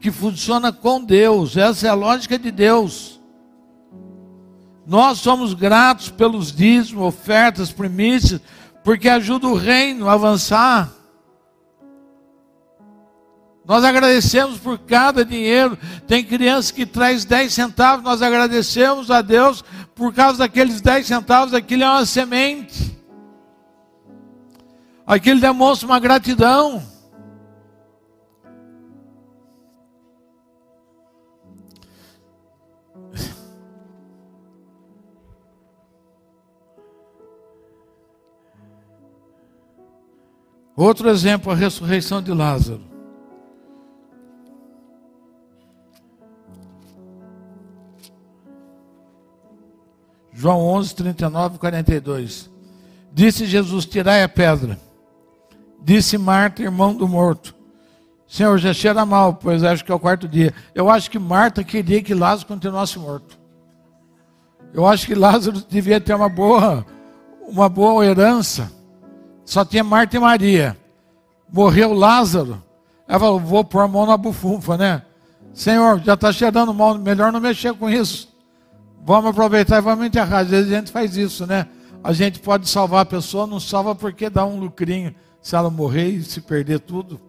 que funciona com Deus, essa é a lógica de Deus. Nós somos gratos pelos dízimos, ofertas, primícias, porque ajuda o reino a avançar. Nós agradecemos por cada dinheiro. Tem criança que traz 10 centavos, nós agradecemos a Deus por causa daqueles 10 centavos, aquilo é uma semente. Aquilo demonstra uma gratidão. Outro exemplo, a ressurreição de Lázaro. João 11, 39 e 42. Disse Jesus: Tirai a pedra. Disse Marta, irmão do morto: Senhor, já cheira mal, pois acho que é o quarto dia. Eu acho que Marta queria que Lázaro continuasse morto. Eu acho que Lázaro devia ter uma boa, uma boa herança. Só tinha Marta e Maria. Morreu Lázaro. Ela falou: vou pôr a mão na bufunfa, né? Senhor, já está cheirando mal, melhor não mexer com isso. Vamos aproveitar e vamos enterrar. Às vezes a gente faz isso, né? A gente pode salvar a pessoa, não salva porque dá um lucrinho se ela morrer e se perder tudo.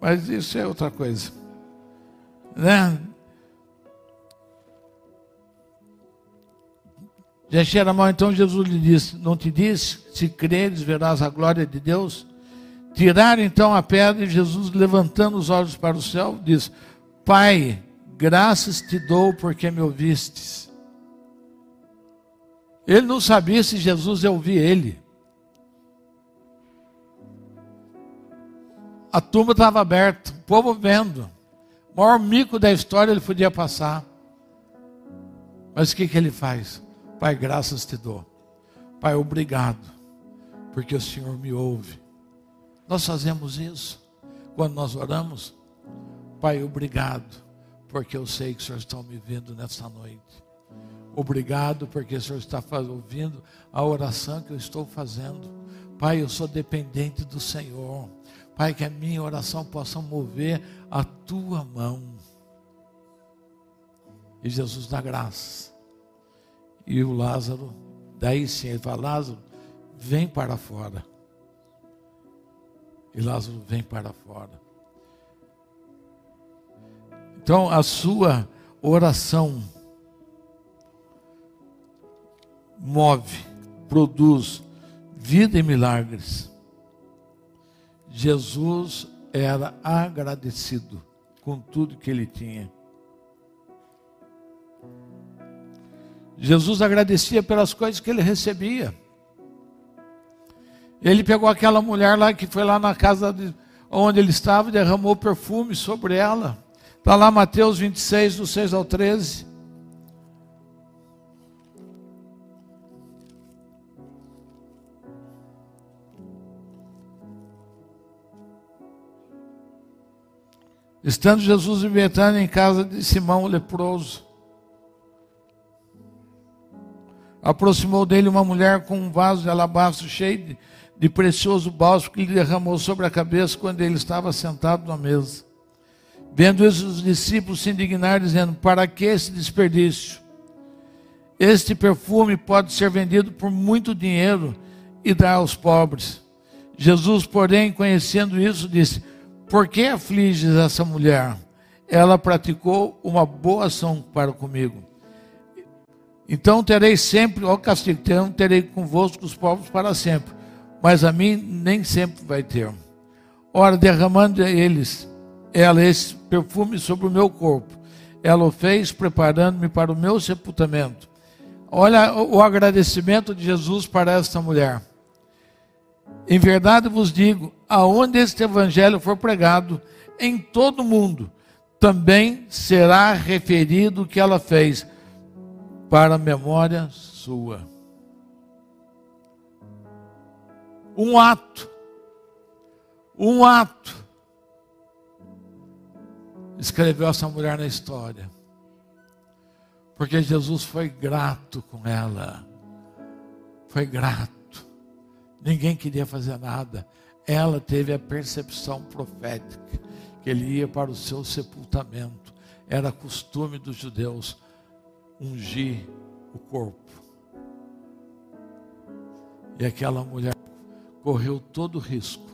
Mas isso é outra coisa. Né? Já cheira mal, então Jesus lhe disse: Não te disse, se creres, verás a glória de Deus? Tiraram então a pedra e Jesus, levantando os olhos para o céu, disse: Pai, graças te dou porque me ouvistes. Ele não sabia se Jesus ia ouvir ele. A tumba estava aberta, o povo vendo. O maior mico da história ele podia passar. Mas o que, que ele faz? Pai, graças te dou. Pai, obrigado, porque o Senhor me ouve. Nós fazemos isso quando nós oramos. Pai, obrigado, porque eu sei que o Senhor está me vendo nessa noite. Obrigado, porque o Senhor está ouvindo a oração que eu estou fazendo. Pai, eu sou dependente do Senhor. Pai, que a minha oração possa mover a tua mão. E Jesus dá graça. E o Lázaro, daí sim, ele fala: Lázaro, vem para fora. E Lázaro vem para fora. Então, a sua oração move, produz vida e milagres. Jesus era agradecido com tudo que ele tinha. Jesus agradecia pelas coisas que ele recebia. Ele pegou aquela mulher lá que foi lá na casa de, onde ele estava e derramou perfume sobre ela. Está lá Mateus 26, do 6 ao 13. Estando Jesus em Betânia em casa de Simão o leproso, aproximou dele uma mulher com um vaso de alabastro cheio de, de precioso bálsamo que lhe derramou sobre a cabeça quando ele estava sentado na mesa. Vendo isso, os discípulos se indignaram, dizendo: Para que esse desperdício? Este perfume pode ser vendido por muito dinheiro e dar aos pobres. Jesus, porém, conhecendo isso, disse: por que afliges essa mulher? Ela praticou uma boa ação para comigo. Então terei sempre, ó castigo, terei convosco os povos para sempre, mas a mim nem sempre vai ter. Ora, derramando eles, ela esse perfume sobre o meu corpo, ela o fez preparando-me para o meu sepultamento. Olha o agradecimento de Jesus para esta mulher. Em verdade vos digo: aonde este evangelho for pregado, em todo o mundo, também será referido o que ela fez, para a memória sua. Um ato, um ato, escreveu essa mulher na história, porque Jesus foi grato com ela, foi grato. Ninguém queria fazer nada. Ela teve a percepção profética que ele ia para o seu sepultamento. Era costume dos judeus ungir o corpo. E aquela mulher correu todo o risco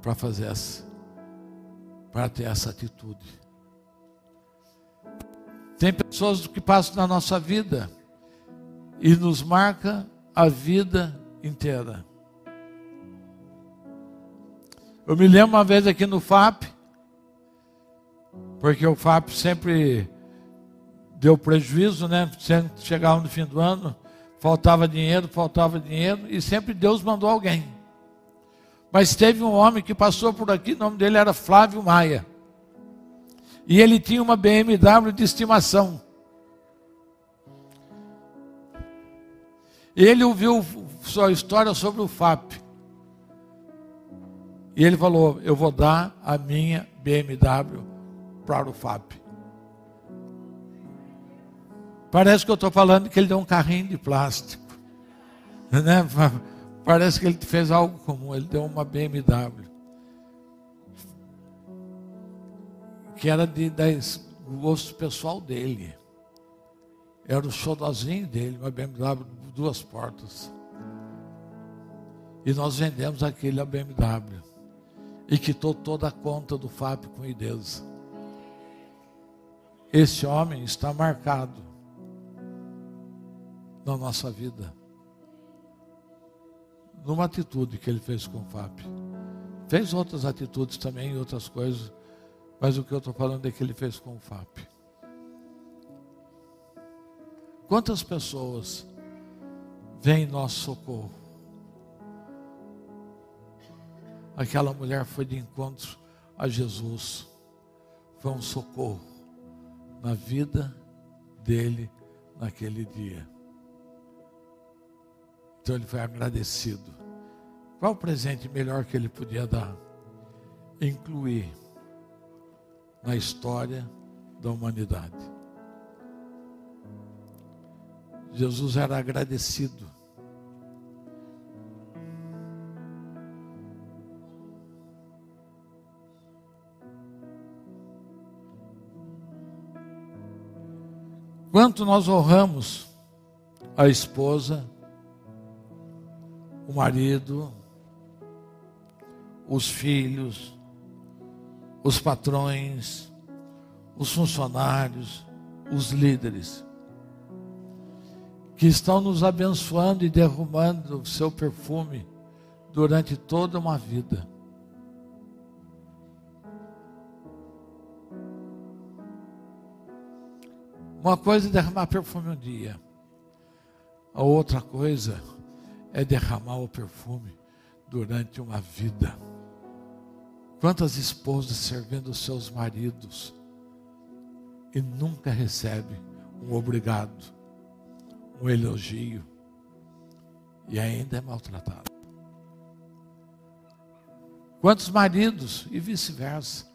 para fazer essa, para ter essa atitude. Tem pessoas que passam na nossa vida e nos marca a vida inteira. Eu me lembro uma vez aqui no FAP, porque o FAP sempre deu prejuízo, né? Chegava no fim do ano, faltava dinheiro, faltava dinheiro, e sempre Deus mandou alguém. Mas teve um homem que passou por aqui, o nome dele era Flávio Maia. E ele tinha uma BMW de estimação. Ele ouviu sua história sobre o FAP. E ele falou: Eu vou dar a minha BMW para o FAP. Parece que eu estou falando que ele deu um carrinho de plástico. Né? Parece que ele fez algo comum, ele deu uma BMW. Que era de, do gosto pessoal dele. Era o xodozinho dele, uma BMW duas portas. E nós vendemos aquele a BMW. E quitou toda a conta do FAP com Deus. Esse homem está marcado na nossa vida numa atitude que ele fez com o FAP. Fez outras atitudes também, outras coisas, mas o que eu estou falando é que ele fez com o FAP. Quantas pessoas vêm em nosso socorro? Aquela mulher foi de encontro a Jesus, foi um socorro na vida dele naquele dia. Então ele foi agradecido. Qual o presente melhor que ele podia dar? Incluir na história da humanidade. Jesus era agradecido. Quanto nós honramos a esposa, o marido, os filhos, os patrões, os funcionários, os líderes, que estão nos abençoando e derramando o seu perfume durante toda uma vida. Uma coisa é derramar perfume um dia, a outra coisa é derramar o perfume durante uma vida. Quantas esposas servindo seus maridos e nunca recebe um obrigado, um elogio e ainda é maltratado. Quantos maridos e vice-versa.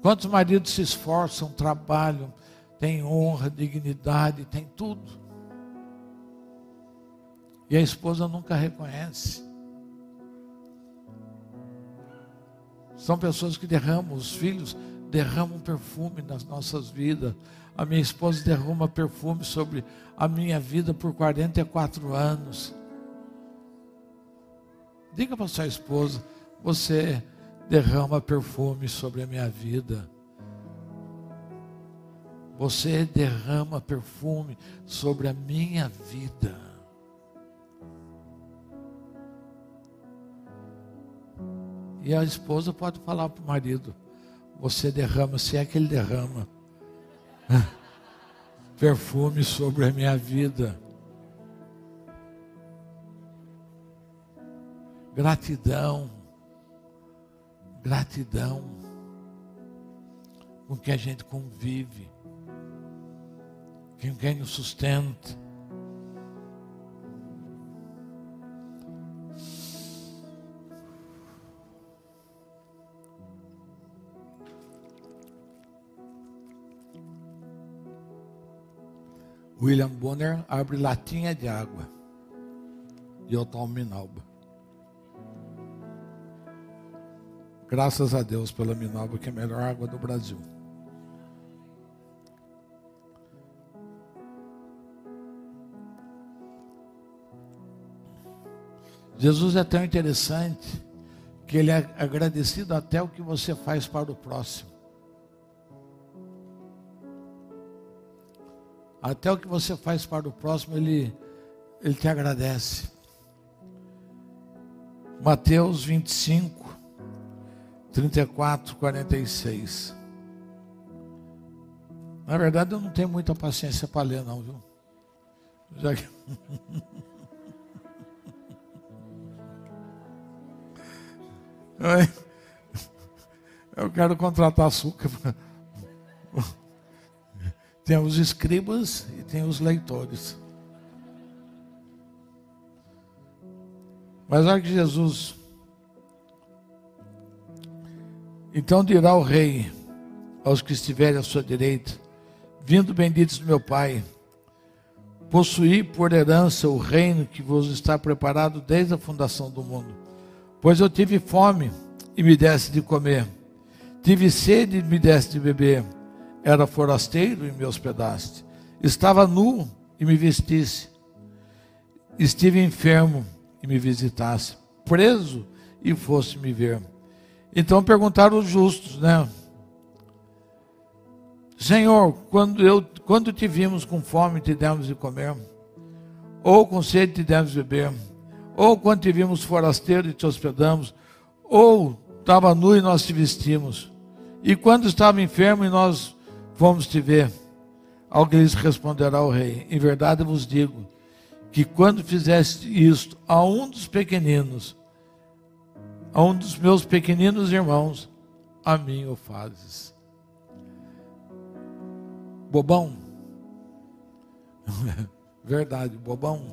Quantos maridos se esforçam, trabalham, têm honra, dignidade, têm tudo e a esposa nunca reconhece. São pessoas que derramam, os filhos derramam perfume nas nossas vidas. A minha esposa derrama perfume sobre a minha vida por 44 anos. Diga para sua esposa: você derrama perfume sobre a minha vida. Você derrama perfume sobre a minha vida. E a esposa pode falar para o marido: Você derrama, se é que ele derrama, perfume sobre a minha vida. Gratidão, gratidão com quem a gente convive, com quem nos sustenta. William Bonner abre latinha de água. E eu tomo Minalba. Graças a Deus pela Minalba, que é a melhor água do Brasil. Jesus é tão interessante que ele é agradecido até o que você faz para o próximo. Até o que você faz para o próximo, ele, ele te agradece. Mateus 25, 34, 46. Na verdade, eu não tenho muita paciência para ler, não, viu? Já que... Eu quero contratar açúcar. Tem os escribas e tem os leitores. Mas olha que Jesus. Então dirá o rei aos que estiverem à sua direita: Vindo benditos do meu Pai, possuí por herança o reino que vos está preparado desde a fundação do mundo. Pois eu tive fome e me deste de comer, tive sede e me deste de beber era forasteiro e me hospedaste. Estava nu e me vestisse. Estive enfermo e me visitasse. Preso e fosse me ver. Então perguntaram os justos, né? Senhor, quando, eu, quando te vimos com fome, te demos de comer, ou com sede, te demos de beber, ou quando te vimos forasteiro e te hospedamos, ou estava nu e nós te vestimos, e quando estava enfermo e nós Vamos te ver. Alguém lhes responderá ao rei: Em verdade vos digo que quando fizeste isto a um dos pequeninos, a um dos meus pequeninos irmãos, a mim o fazes. Bobão. Verdade, bobão.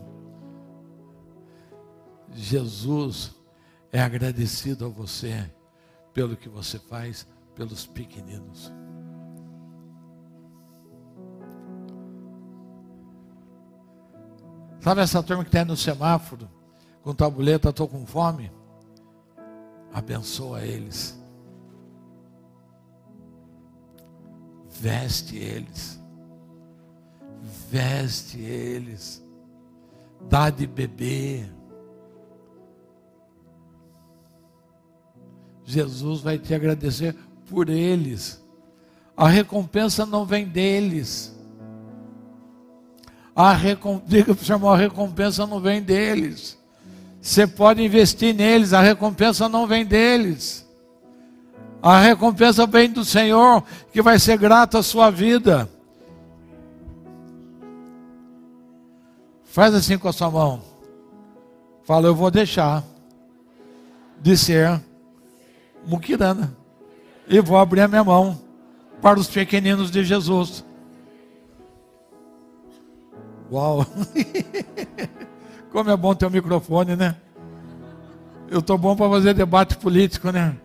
Jesus é agradecido a você pelo que você faz pelos pequeninos. Sabe essa turma que está no semáforo, com tabuleta, estou com fome? Abençoa eles. Veste eles. Veste eles. Dá de beber. Jesus vai te agradecer por eles. A recompensa não vem deles. A recompensa, diga para o irmão, a recompensa não vem deles. Você pode investir neles, a recompensa não vem deles. A recompensa vem do Senhor, que vai ser grato à sua vida. Faz assim com a sua mão. Fala, eu vou deixar de ser muquirana. E vou abrir a minha mão para os pequeninos de Jesus. Uau! Como é bom ter um microfone, né? Eu estou bom para fazer debate político, né?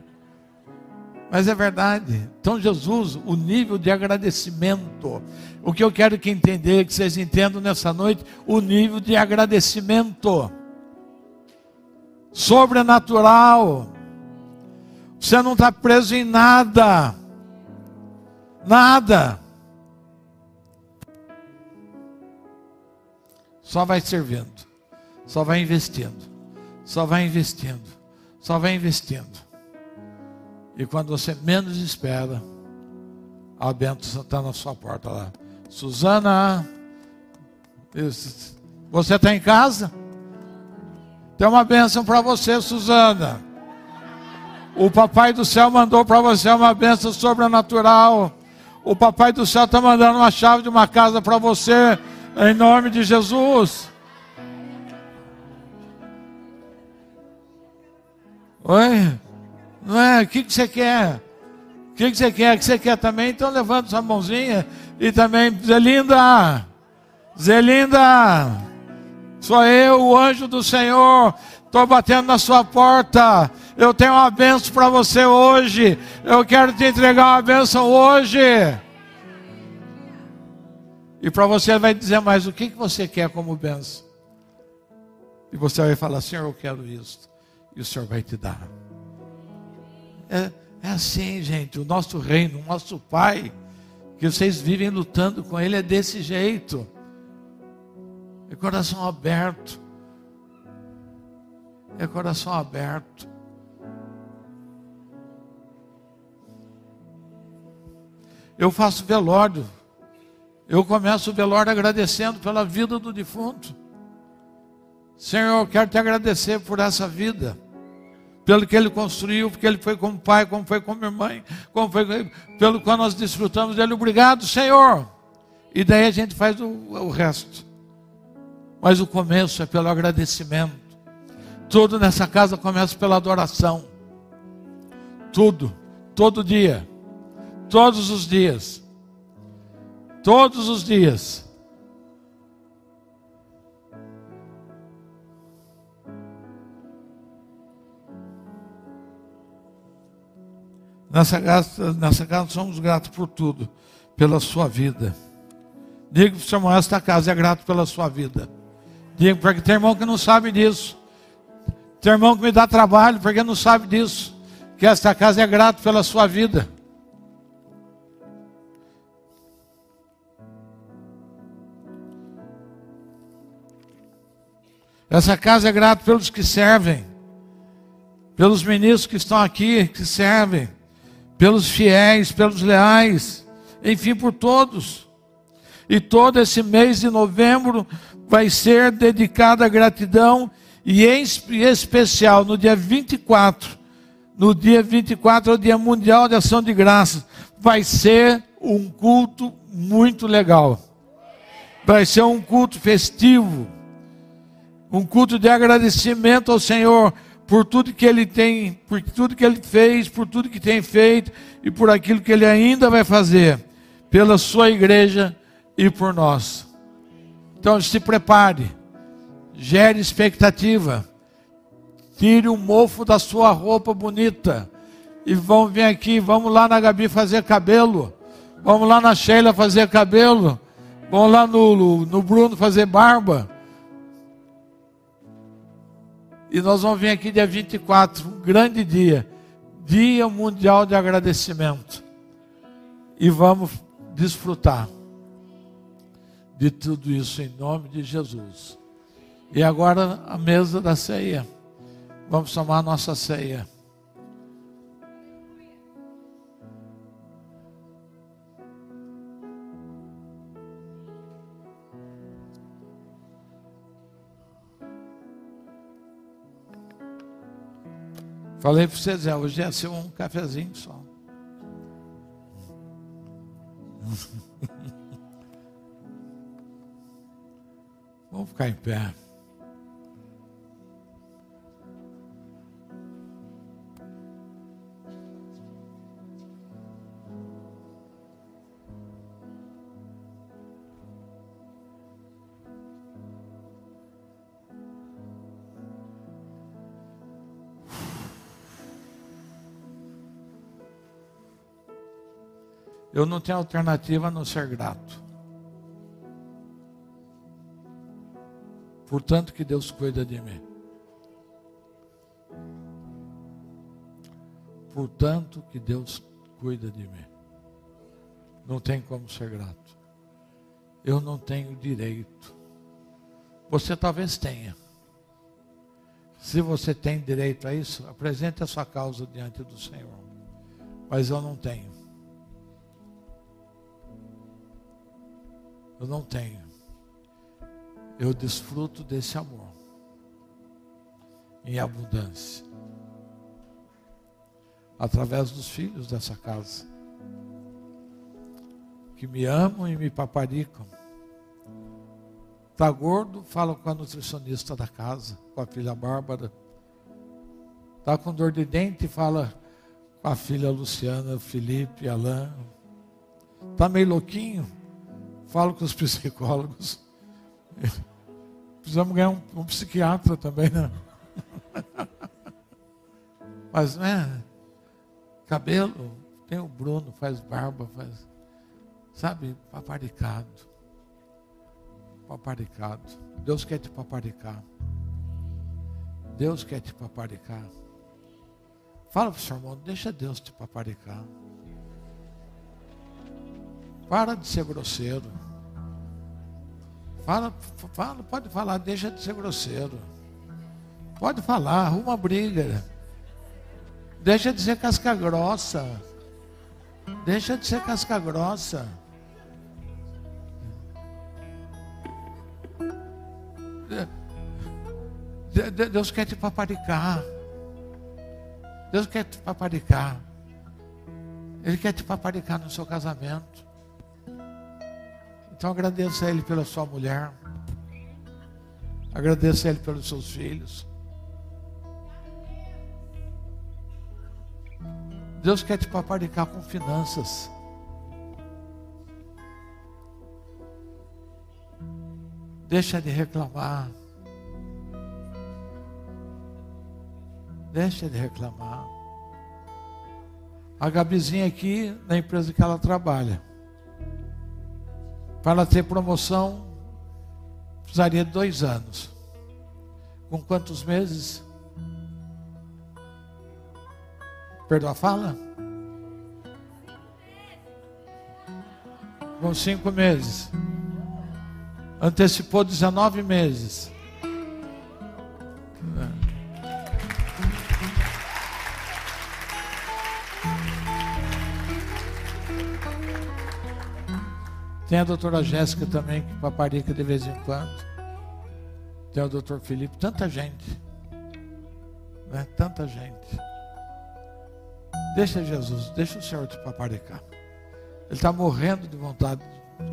Mas é verdade. Então, Jesus, o nível de agradecimento. O que eu quero que entender, que vocês entendam nessa noite, o nível de agradecimento. Sobrenatural. Você não está preso em nada. Nada. Só vai servindo, só vai investindo, só vai investindo, só vai investindo. E quando você menos espera, a bênção está na sua porta lá. Suzana, você está em casa? Tem uma bênção para você, Suzana. O Papai do Céu mandou para você uma bênção sobrenatural. O Papai do Céu está mandando uma chave de uma casa para você em nome de Jesus. Oi? Não é? O que, que você quer? O que, que você quer? O que você quer também? Então levanta sua mãozinha e também, Zelinda, Zelinda, sou eu, o anjo do Senhor, estou batendo na sua porta. Eu tenho uma benção para você hoje. Eu quero te entregar uma benção hoje. E para você ele vai dizer mais o que, que você quer como benção. E você vai falar, Senhor, eu quero isso. E o Senhor vai te dar. É, é assim, gente. O nosso reino, o nosso Pai, que vocês vivem lutando com Ele, é desse jeito. É coração aberto. É coração aberto. Eu faço velório eu começo o velório agradecendo pela vida do defunto. Senhor, eu quero te agradecer por essa vida, pelo que ele construiu, porque ele foi como pai, como foi como mãe, como foi pelo qual nós desfrutamos dele. Obrigado, Senhor. E daí a gente faz o, o resto. Mas o começo é pelo agradecimento. Tudo nessa casa começa pela adoração. Tudo, todo dia, todos os dias, todos os dias. Nessa casa, nessa casa somos gratos por tudo, pela sua vida. Diga para o seu irmão, esta casa é grato pela sua vida. Diga, porque tem irmão que não sabe disso. Tem irmão que me dá trabalho porque não sabe disso. Que esta casa é grato pela sua vida. Essa casa é grata pelos que servem, pelos ministros que estão aqui, que servem, pelos fiéis, pelos leais, enfim, por todos. E todo esse mês de novembro vai ser dedicado à gratidão e em especial no dia 24, no dia 24 é o Dia Mundial de Ação de Graças, vai ser um culto muito legal. Vai ser um culto festivo, um culto de agradecimento ao Senhor por tudo que ele tem, por tudo que ele fez, por tudo que tem feito e por aquilo que ele ainda vai fazer pela sua igreja e por nós. Então se prepare, gere expectativa, tire o mofo da sua roupa bonita e vamos vir aqui, vamos lá na Gabi fazer cabelo, vamos lá na Sheila fazer cabelo, vamos lá no, no Bruno fazer barba. E nós vamos vir aqui dia 24, um grande dia, Dia Mundial de Agradecimento. E vamos desfrutar de tudo isso em nome de Jesus. E agora a mesa da ceia. Vamos tomar nossa ceia. Falei para vocês, é, hoje ia ser um cafezinho só. Vamos ficar em pé. Eu não tenho alternativa a não ser grato. Portanto, que Deus cuida de mim. Portanto, que Deus cuida de mim. Não tem como ser grato. Eu não tenho direito. Você talvez tenha. Se você tem direito a isso, apresente a sua causa diante do Senhor. Mas eu não tenho. Eu não tenho eu desfruto desse amor em abundância através dos filhos dessa casa que me amam e me paparicam. Tá gordo, fala com a nutricionista da casa, com a filha Bárbara. Tá com dor de dente, fala com a filha Luciana, Felipe, Alain. Tá meio louquinho, fala com os psicólogos. Precisamos ganhar um, um psiquiatra também, né? Mas, né? Cabelo, tem o Bruno, faz barba, faz. Sabe, paparicado. Paparicado. Deus quer te paparicar. Deus quer te paparicar. Fala para o seu irmão, deixa Deus te paparicar. Para de ser grosseiro. Fala, fala, pode falar, deixa de ser grosseiro. Pode falar, arruma briga. Deixa de ser casca grossa. Deixa de ser casca grossa. Deus quer te paparicar. Deus quer te paparicar. Ele quer te paparicar no seu casamento. Então agradeça a Ele pela sua mulher. Agradeça a Ele pelos seus filhos. Deus quer te paparicar com finanças. Deixa de reclamar. Deixa de reclamar. A Gabizinha aqui, na empresa que ela trabalha, para ter promoção, precisaria de dois anos. Com quantos meses? Perdoa a fala? Com cinco meses. Antecipou 19 meses. Tem a doutora Jéssica também, que paparica de vez em quando. Tem o doutor Felipe, tanta gente. Né? Tanta gente. Deixa Jesus, deixa o Senhor te paparicar. Ele está morrendo de vontade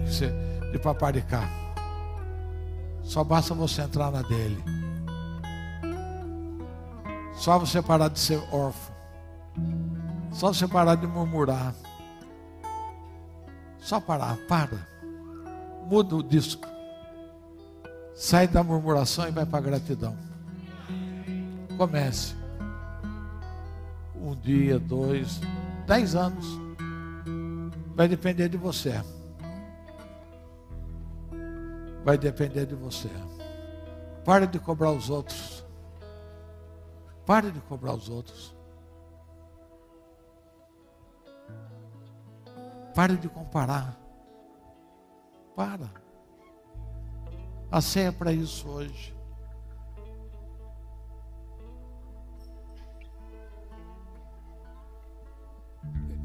de, de paparicar. Só basta você entrar na dele. Só você parar de ser órfão. Só você parar de murmurar. Só parar, para. Muda o disco. Sai da murmuração e vai para a gratidão. Comece. Um dia, dois, dez anos. Vai depender de você. Vai depender de você. Pare de cobrar os outros. Pare de cobrar os outros. Pare de comparar. Para. A ceia é para isso hoje.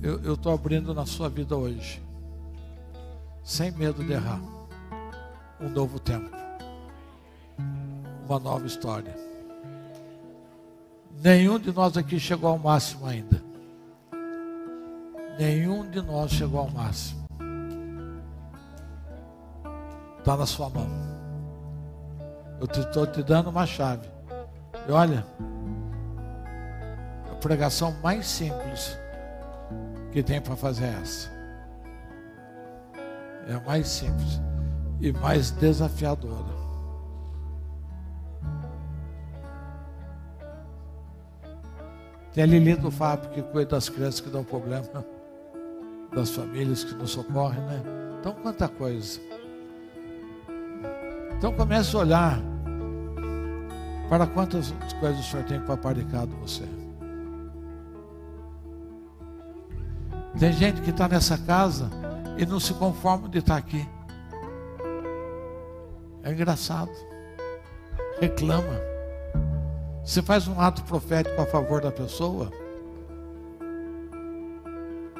Eu estou abrindo na sua vida hoje, sem medo de errar, um novo tempo, uma nova história. Nenhum de nós aqui chegou ao máximo ainda. Nenhum de nós chegou ao máximo. Está na sua mão. Eu estou te, dando uma chave. E olha, a pregação mais simples que tem para fazer é essa. É a mais simples e mais desafiadora. Tem a Lili do Fábio que cuida das crianças que dão problema das famílias que nos socorrem, né? Então, quanta coisa. Então, comece a olhar para quantas coisas o Senhor tem paparicado você. Tem gente que está nessa casa e não se conforma de estar aqui. É engraçado. Reclama. Você faz um ato profético a favor da pessoa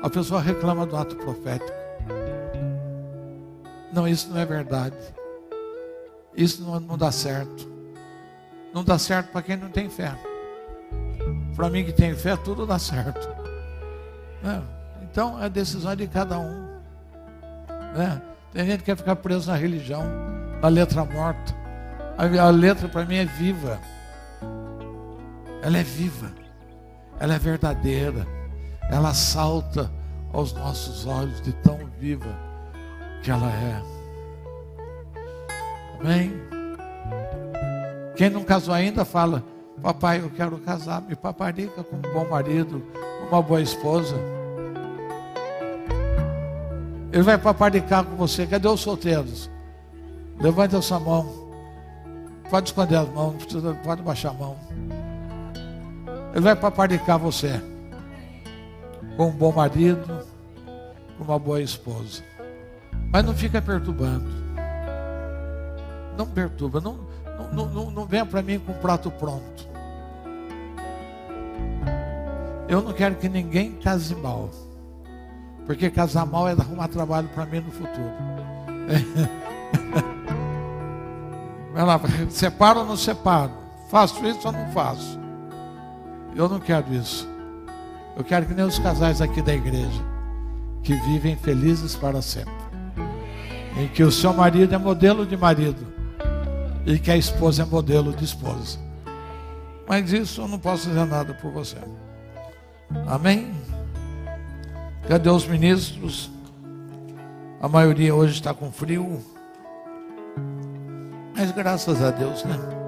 a pessoa reclama do ato profético. Não, isso não é verdade. Isso não, não dá certo. Não dá certo para quem não tem fé. Para mim que tem fé, tudo dá certo. É. Então é decisão de cada um. É. Tem gente que quer ficar preso na religião, na letra morta. A, a letra para mim é viva. Ela é viva. Ela é verdadeira ela salta aos nossos olhos de tão viva que ela é. Amém? Quem não casou ainda fala, papai, eu quero casar, me paparica com um bom marido, uma boa esposa. Ele vai paparicar com você. Cadê os solteiros? Levante a sua mão. Pode esconder as mãos, pode baixar a mão. Ele vai paparicar você com um bom marido, com uma boa esposa. Mas não fica perturbando. Não perturba, não, não, não, não venha para mim com um prato pronto. Eu não quero que ninguém case mal. Porque casar mal é arrumar trabalho para mim no futuro. Vai lá, separo ou não separo? Faço isso ou não faço? Eu não quero isso. Eu quero que nem os casais aqui da igreja, que vivem felizes para sempre. Em que o seu marido é modelo de marido e que a esposa é modelo de esposa. Mas isso eu não posso fazer nada por você. Amém? Cadê os ministros? A maioria hoje está com frio. Mas graças a Deus, né?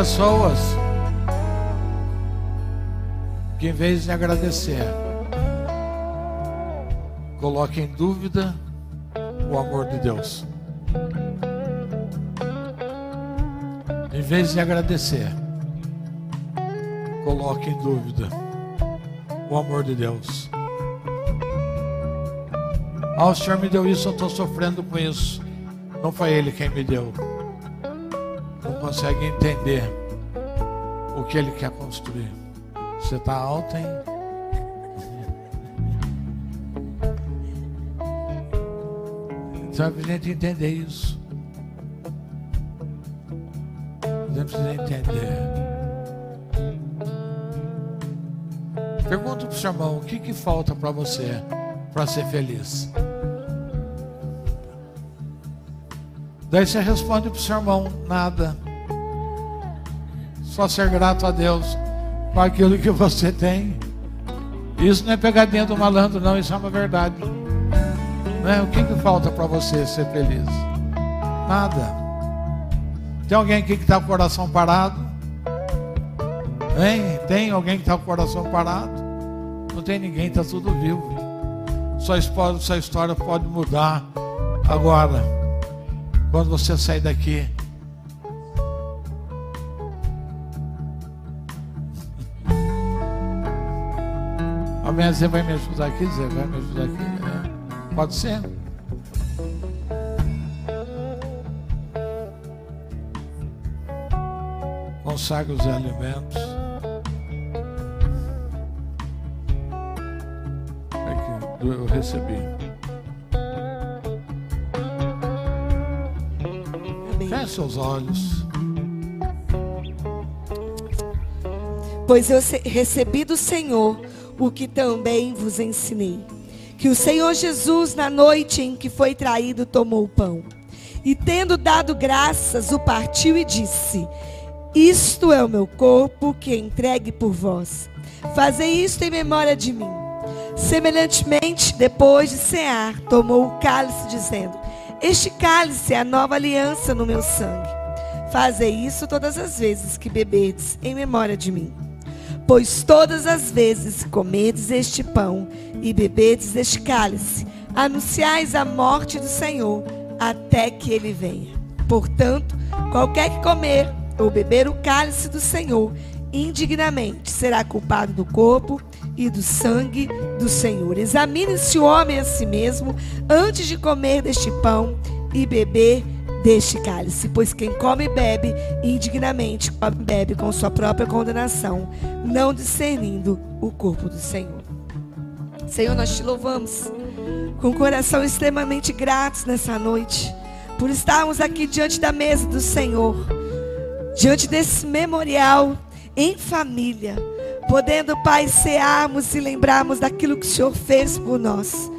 Pessoas que, em vez de agradecer, colocam em dúvida o amor de Deus. Em vez de agradecer, coloca em dúvida o amor de Deus. Ah, o Senhor me deu isso, eu estou sofrendo com isso. Não foi Ele quem me deu consegue entender o que ele quer construir. Você está alto, hein? É para a gente entender isso. Gente precisa entender. Pergunta para o seu irmão: o que, que falta para você para ser feliz? Daí você responde para o seu irmão: nada. Só ser grato a Deus com aquilo que você tem. Isso não é pegadinha do malandro, não, isso é uma verdade. Né? O que, que falta para você ser feliz? Nada. Tem alguém aqui que está com o coração parado? Hein? Tem alguém que está com o coração parado? Não tem ninguém, está tudo vivo. Sua, sua história pode mudar agora. Quando você sair daqui Amém. Você vai me ajudar aqui, Zé? Vai me ajudar aqui? É. Pode ser? Consagre os alimentos. Aqui, eu recebi. Feche os olhos. Pois eu recebi do Senhor o que também vos ensinei. Que o Senhor Jesus, na noite em que foi traído, tomou o pão. E tendo dado graças, o partiu e disse: Isto é o meu corpo que é entregue por vós. Fazei isto em memória de mim. Semelhantemente, depois de cear, tomou o cálice, dizendo: Este cálice é a nova aliança no meu sangue. Fazei isso todas as vezes que beberdes, em memória de mim. Pois todas as vezes comedes este pão e bebedes este cálice, anunciais a morte do Senhor até que ele venha. Portanto, qualquer que comer ou beber o cálice do Senhor indignamente será culpado do corpo e do sangue do Senhor. Examine-se o homem a si mesmo antes de comer deste pão e beber deste cálice, pois quem come e bebe indignamente, come e bebe com sua própria condenação, não discernindo o corpo do Senhor. Senhor, nós te louvamos com coração extremamente gratos nessa noite, por estarmos aqui diante da mesa do Senhor, diante desse memorial em família, podendo, Pai, cearmos e lembrarmos daquilo que o Senhor fez por nós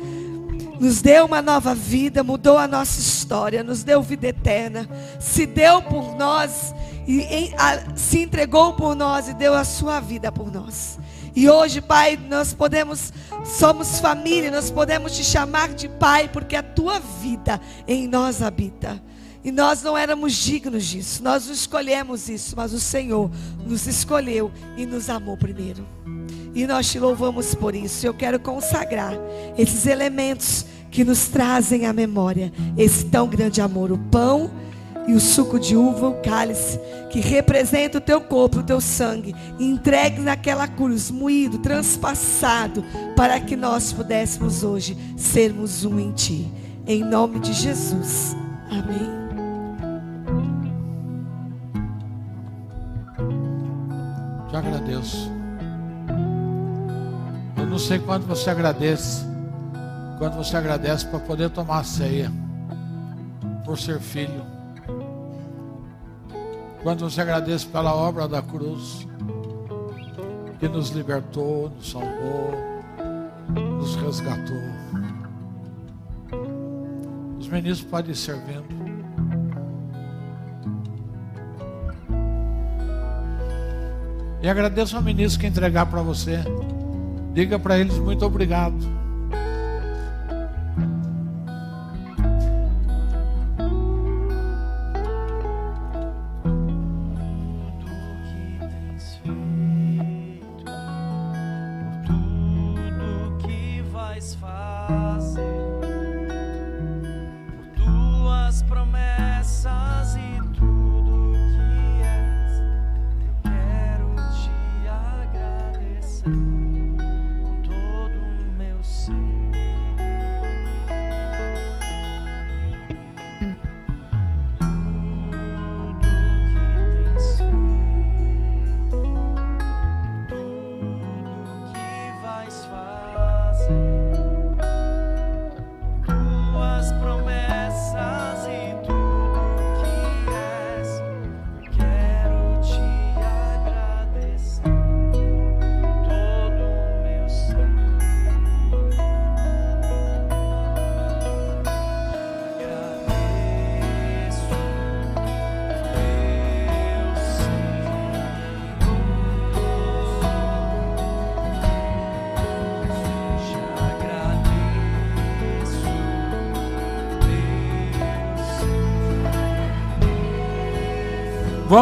nos deu uma nova vida, mudou a nossa história, nos deu vida eterna, se deu por nós e em, a, se entregou por nós e deu a sua vida por nós. E hoje, Pai, nós podemos, somos família, nós podemos te chamar de Pai, porque a tua vida em nós habita. E nós não éramos dignos disso, nós não escolhemos isso, mas o Senhor nos escolheu e nos amou primeiro. E nós te louvamos por isso. Eu quero consagrar esses elementos que nos trazem à memória esse tão grande amor, o pão e o suco de uva, o cálice, que representa o teu corpo, o teu sangue, entregue naquela cruz, moído, transpassado, para que nós pudéssemos hoje sermos um em ti. Em nome de Jesus. Amém. Te agradeço. Não sei quanto você agradece. Quando você agradece para poder tomar a ceia. Por ser filho. Quando você agradece pela obra da cruz. Que nos libertou, nos salvou, nos resgatou. Os meninos podem ir servindo. E agradeço ao ministro que entregar para você. Diga para eles muito obrigado.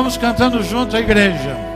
Vamos cantando junto a igreja.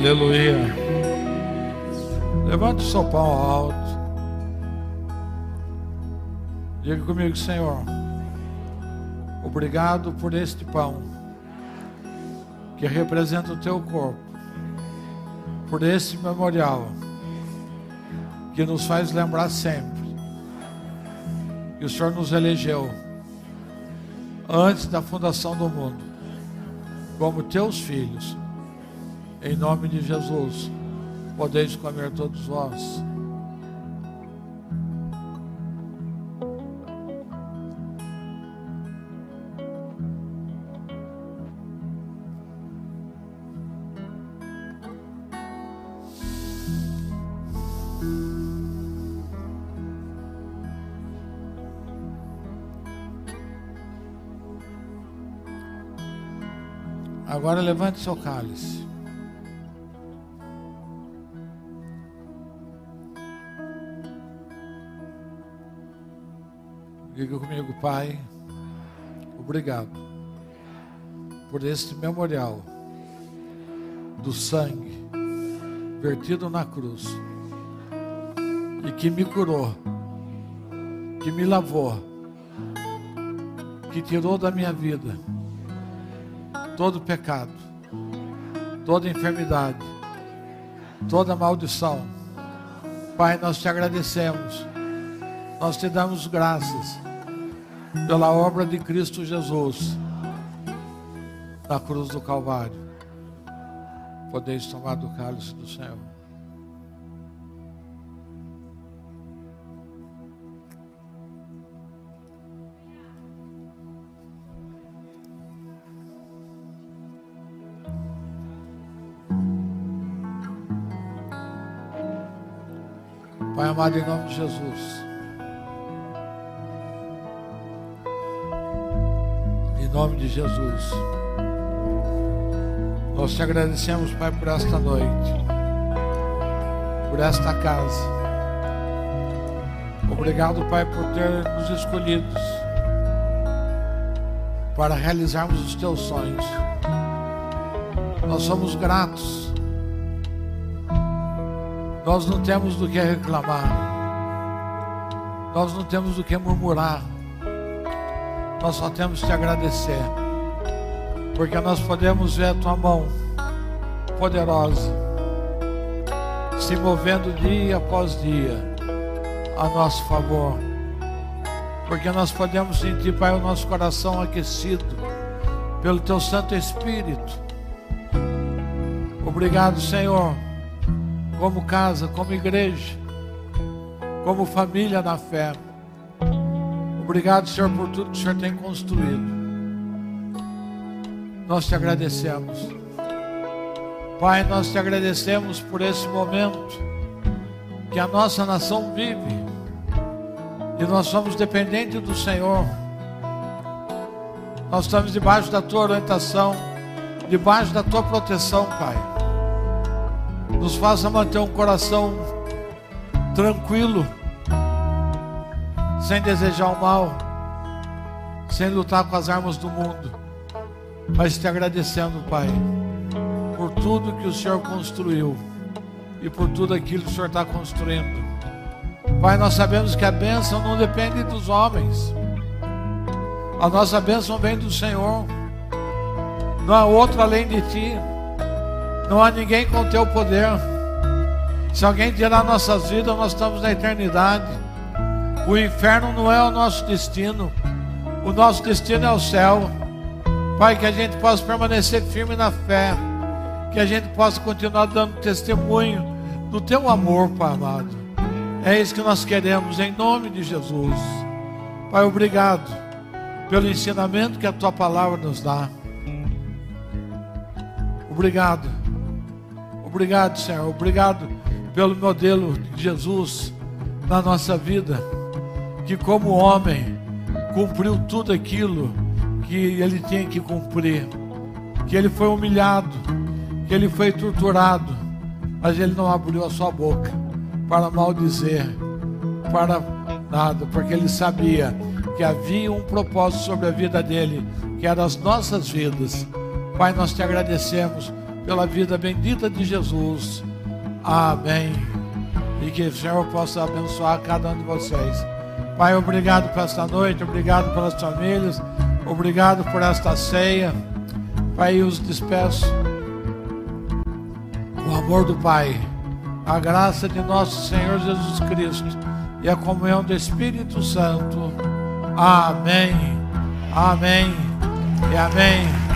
Aleluia. Levante o seu pão alto. Diga comigo, Senhor. Obrigado por este pão que representa o teu corpo, por esse memorial que nos faz lembrar sempre que o Senhor nos elegeu antes da fundação do mundo como teus filhos. Em nome de Jesus, podeis comer todos vós. Agora levante seu cálice. Diga comigo, Pai, obrigado por este memorial do sangue vertido na cruz e que me curou, que me lavou, que tirou da minha vida todo pecado, toda enfermidade, toda maldição. Pai, nós te agradecemos, nós te damos graças pela obra de Cristo Jesus na cruz do Calvário. Podeis tomar do cálice do Senhor. Pai amado, em nome de Jesus. Nome de Jesus. Nós te agradecemos, Pai, por esta noite, por esta casa. Obrigado, Pai, por ter nos escolhidos para realizarmos os teus sonhos. Nós somos gratos nós não temos do que reclamar. Nós não temos do que murmurar. Nós só temos que agradecer. Porque nós podemos ver a tua mão poderosa se movendo dia após dia a nosso favor. Porque nós podemos sentir, Pai, o nosso coração aquecido pelo teu Santo Espírito. Obrigado, Senhor como casa, como igreja, como família na fé. Obrigado, Senhor, por tudo que o Senhor tem construído. Nós te agradecemos. Pai, nós te agradecemos por esse momento que a nossa nação vive. E nós somos dependentes do Senhor. Nós estamos debaixo da tua orientação, debaixo da tua proteção, Pai. Nos faça manter um coração tranquilo, sem desejar o mal, sem lutar com as armas do mundo, mas te agradecendo, Pai, por tudo que o Senhor construiu e por tudo aquilo que o Senhor está construindo. Pai, nós sabemos que a bênção não depende dos homens, a nossa bênção vem do Senhor, não há outro além de Ti. Não há ninguém com teu poder. Se alguém tirar nossas vidas, nós estamos na eternidade. O inferno não é o nosso destino. O nosso destino é o céu. Pai, que a gente possa permanecer firme na fé. Que a gente possa continuar dando testemunho do teu amor, Pai amado. É isso que nós queremos, em nome de Jesus. Pai, obrigado pelo ensinamento que a tua palavra nos dá. Obrigado Obrigado, Senhor. Obrigado pelo modelo de Jesus na nossa vida, que como homem cumpriu tudo aquilo que ele tinha que cumprir, que ele foi humilhado, que ele foi torturado, mas ele não abriu a sua boca para maldizer, para nada, porque ele sabia que havia um propósito sobre a vida dele, que era as nossas vidas. Pai, nós te agradecemos pela vida bendita de Jesus. Amém. E que o Senhor possa abençoar cada um de vocês. Pai, obrigado por esta noite, obrigado pelas famílias, obrigado por esta ceia. Pai, os despeço. O amor do Pai, a graça de nosso Senhor Jesus Cristo e a comunhão do Espírito Santo. Amém. Amém. E amém.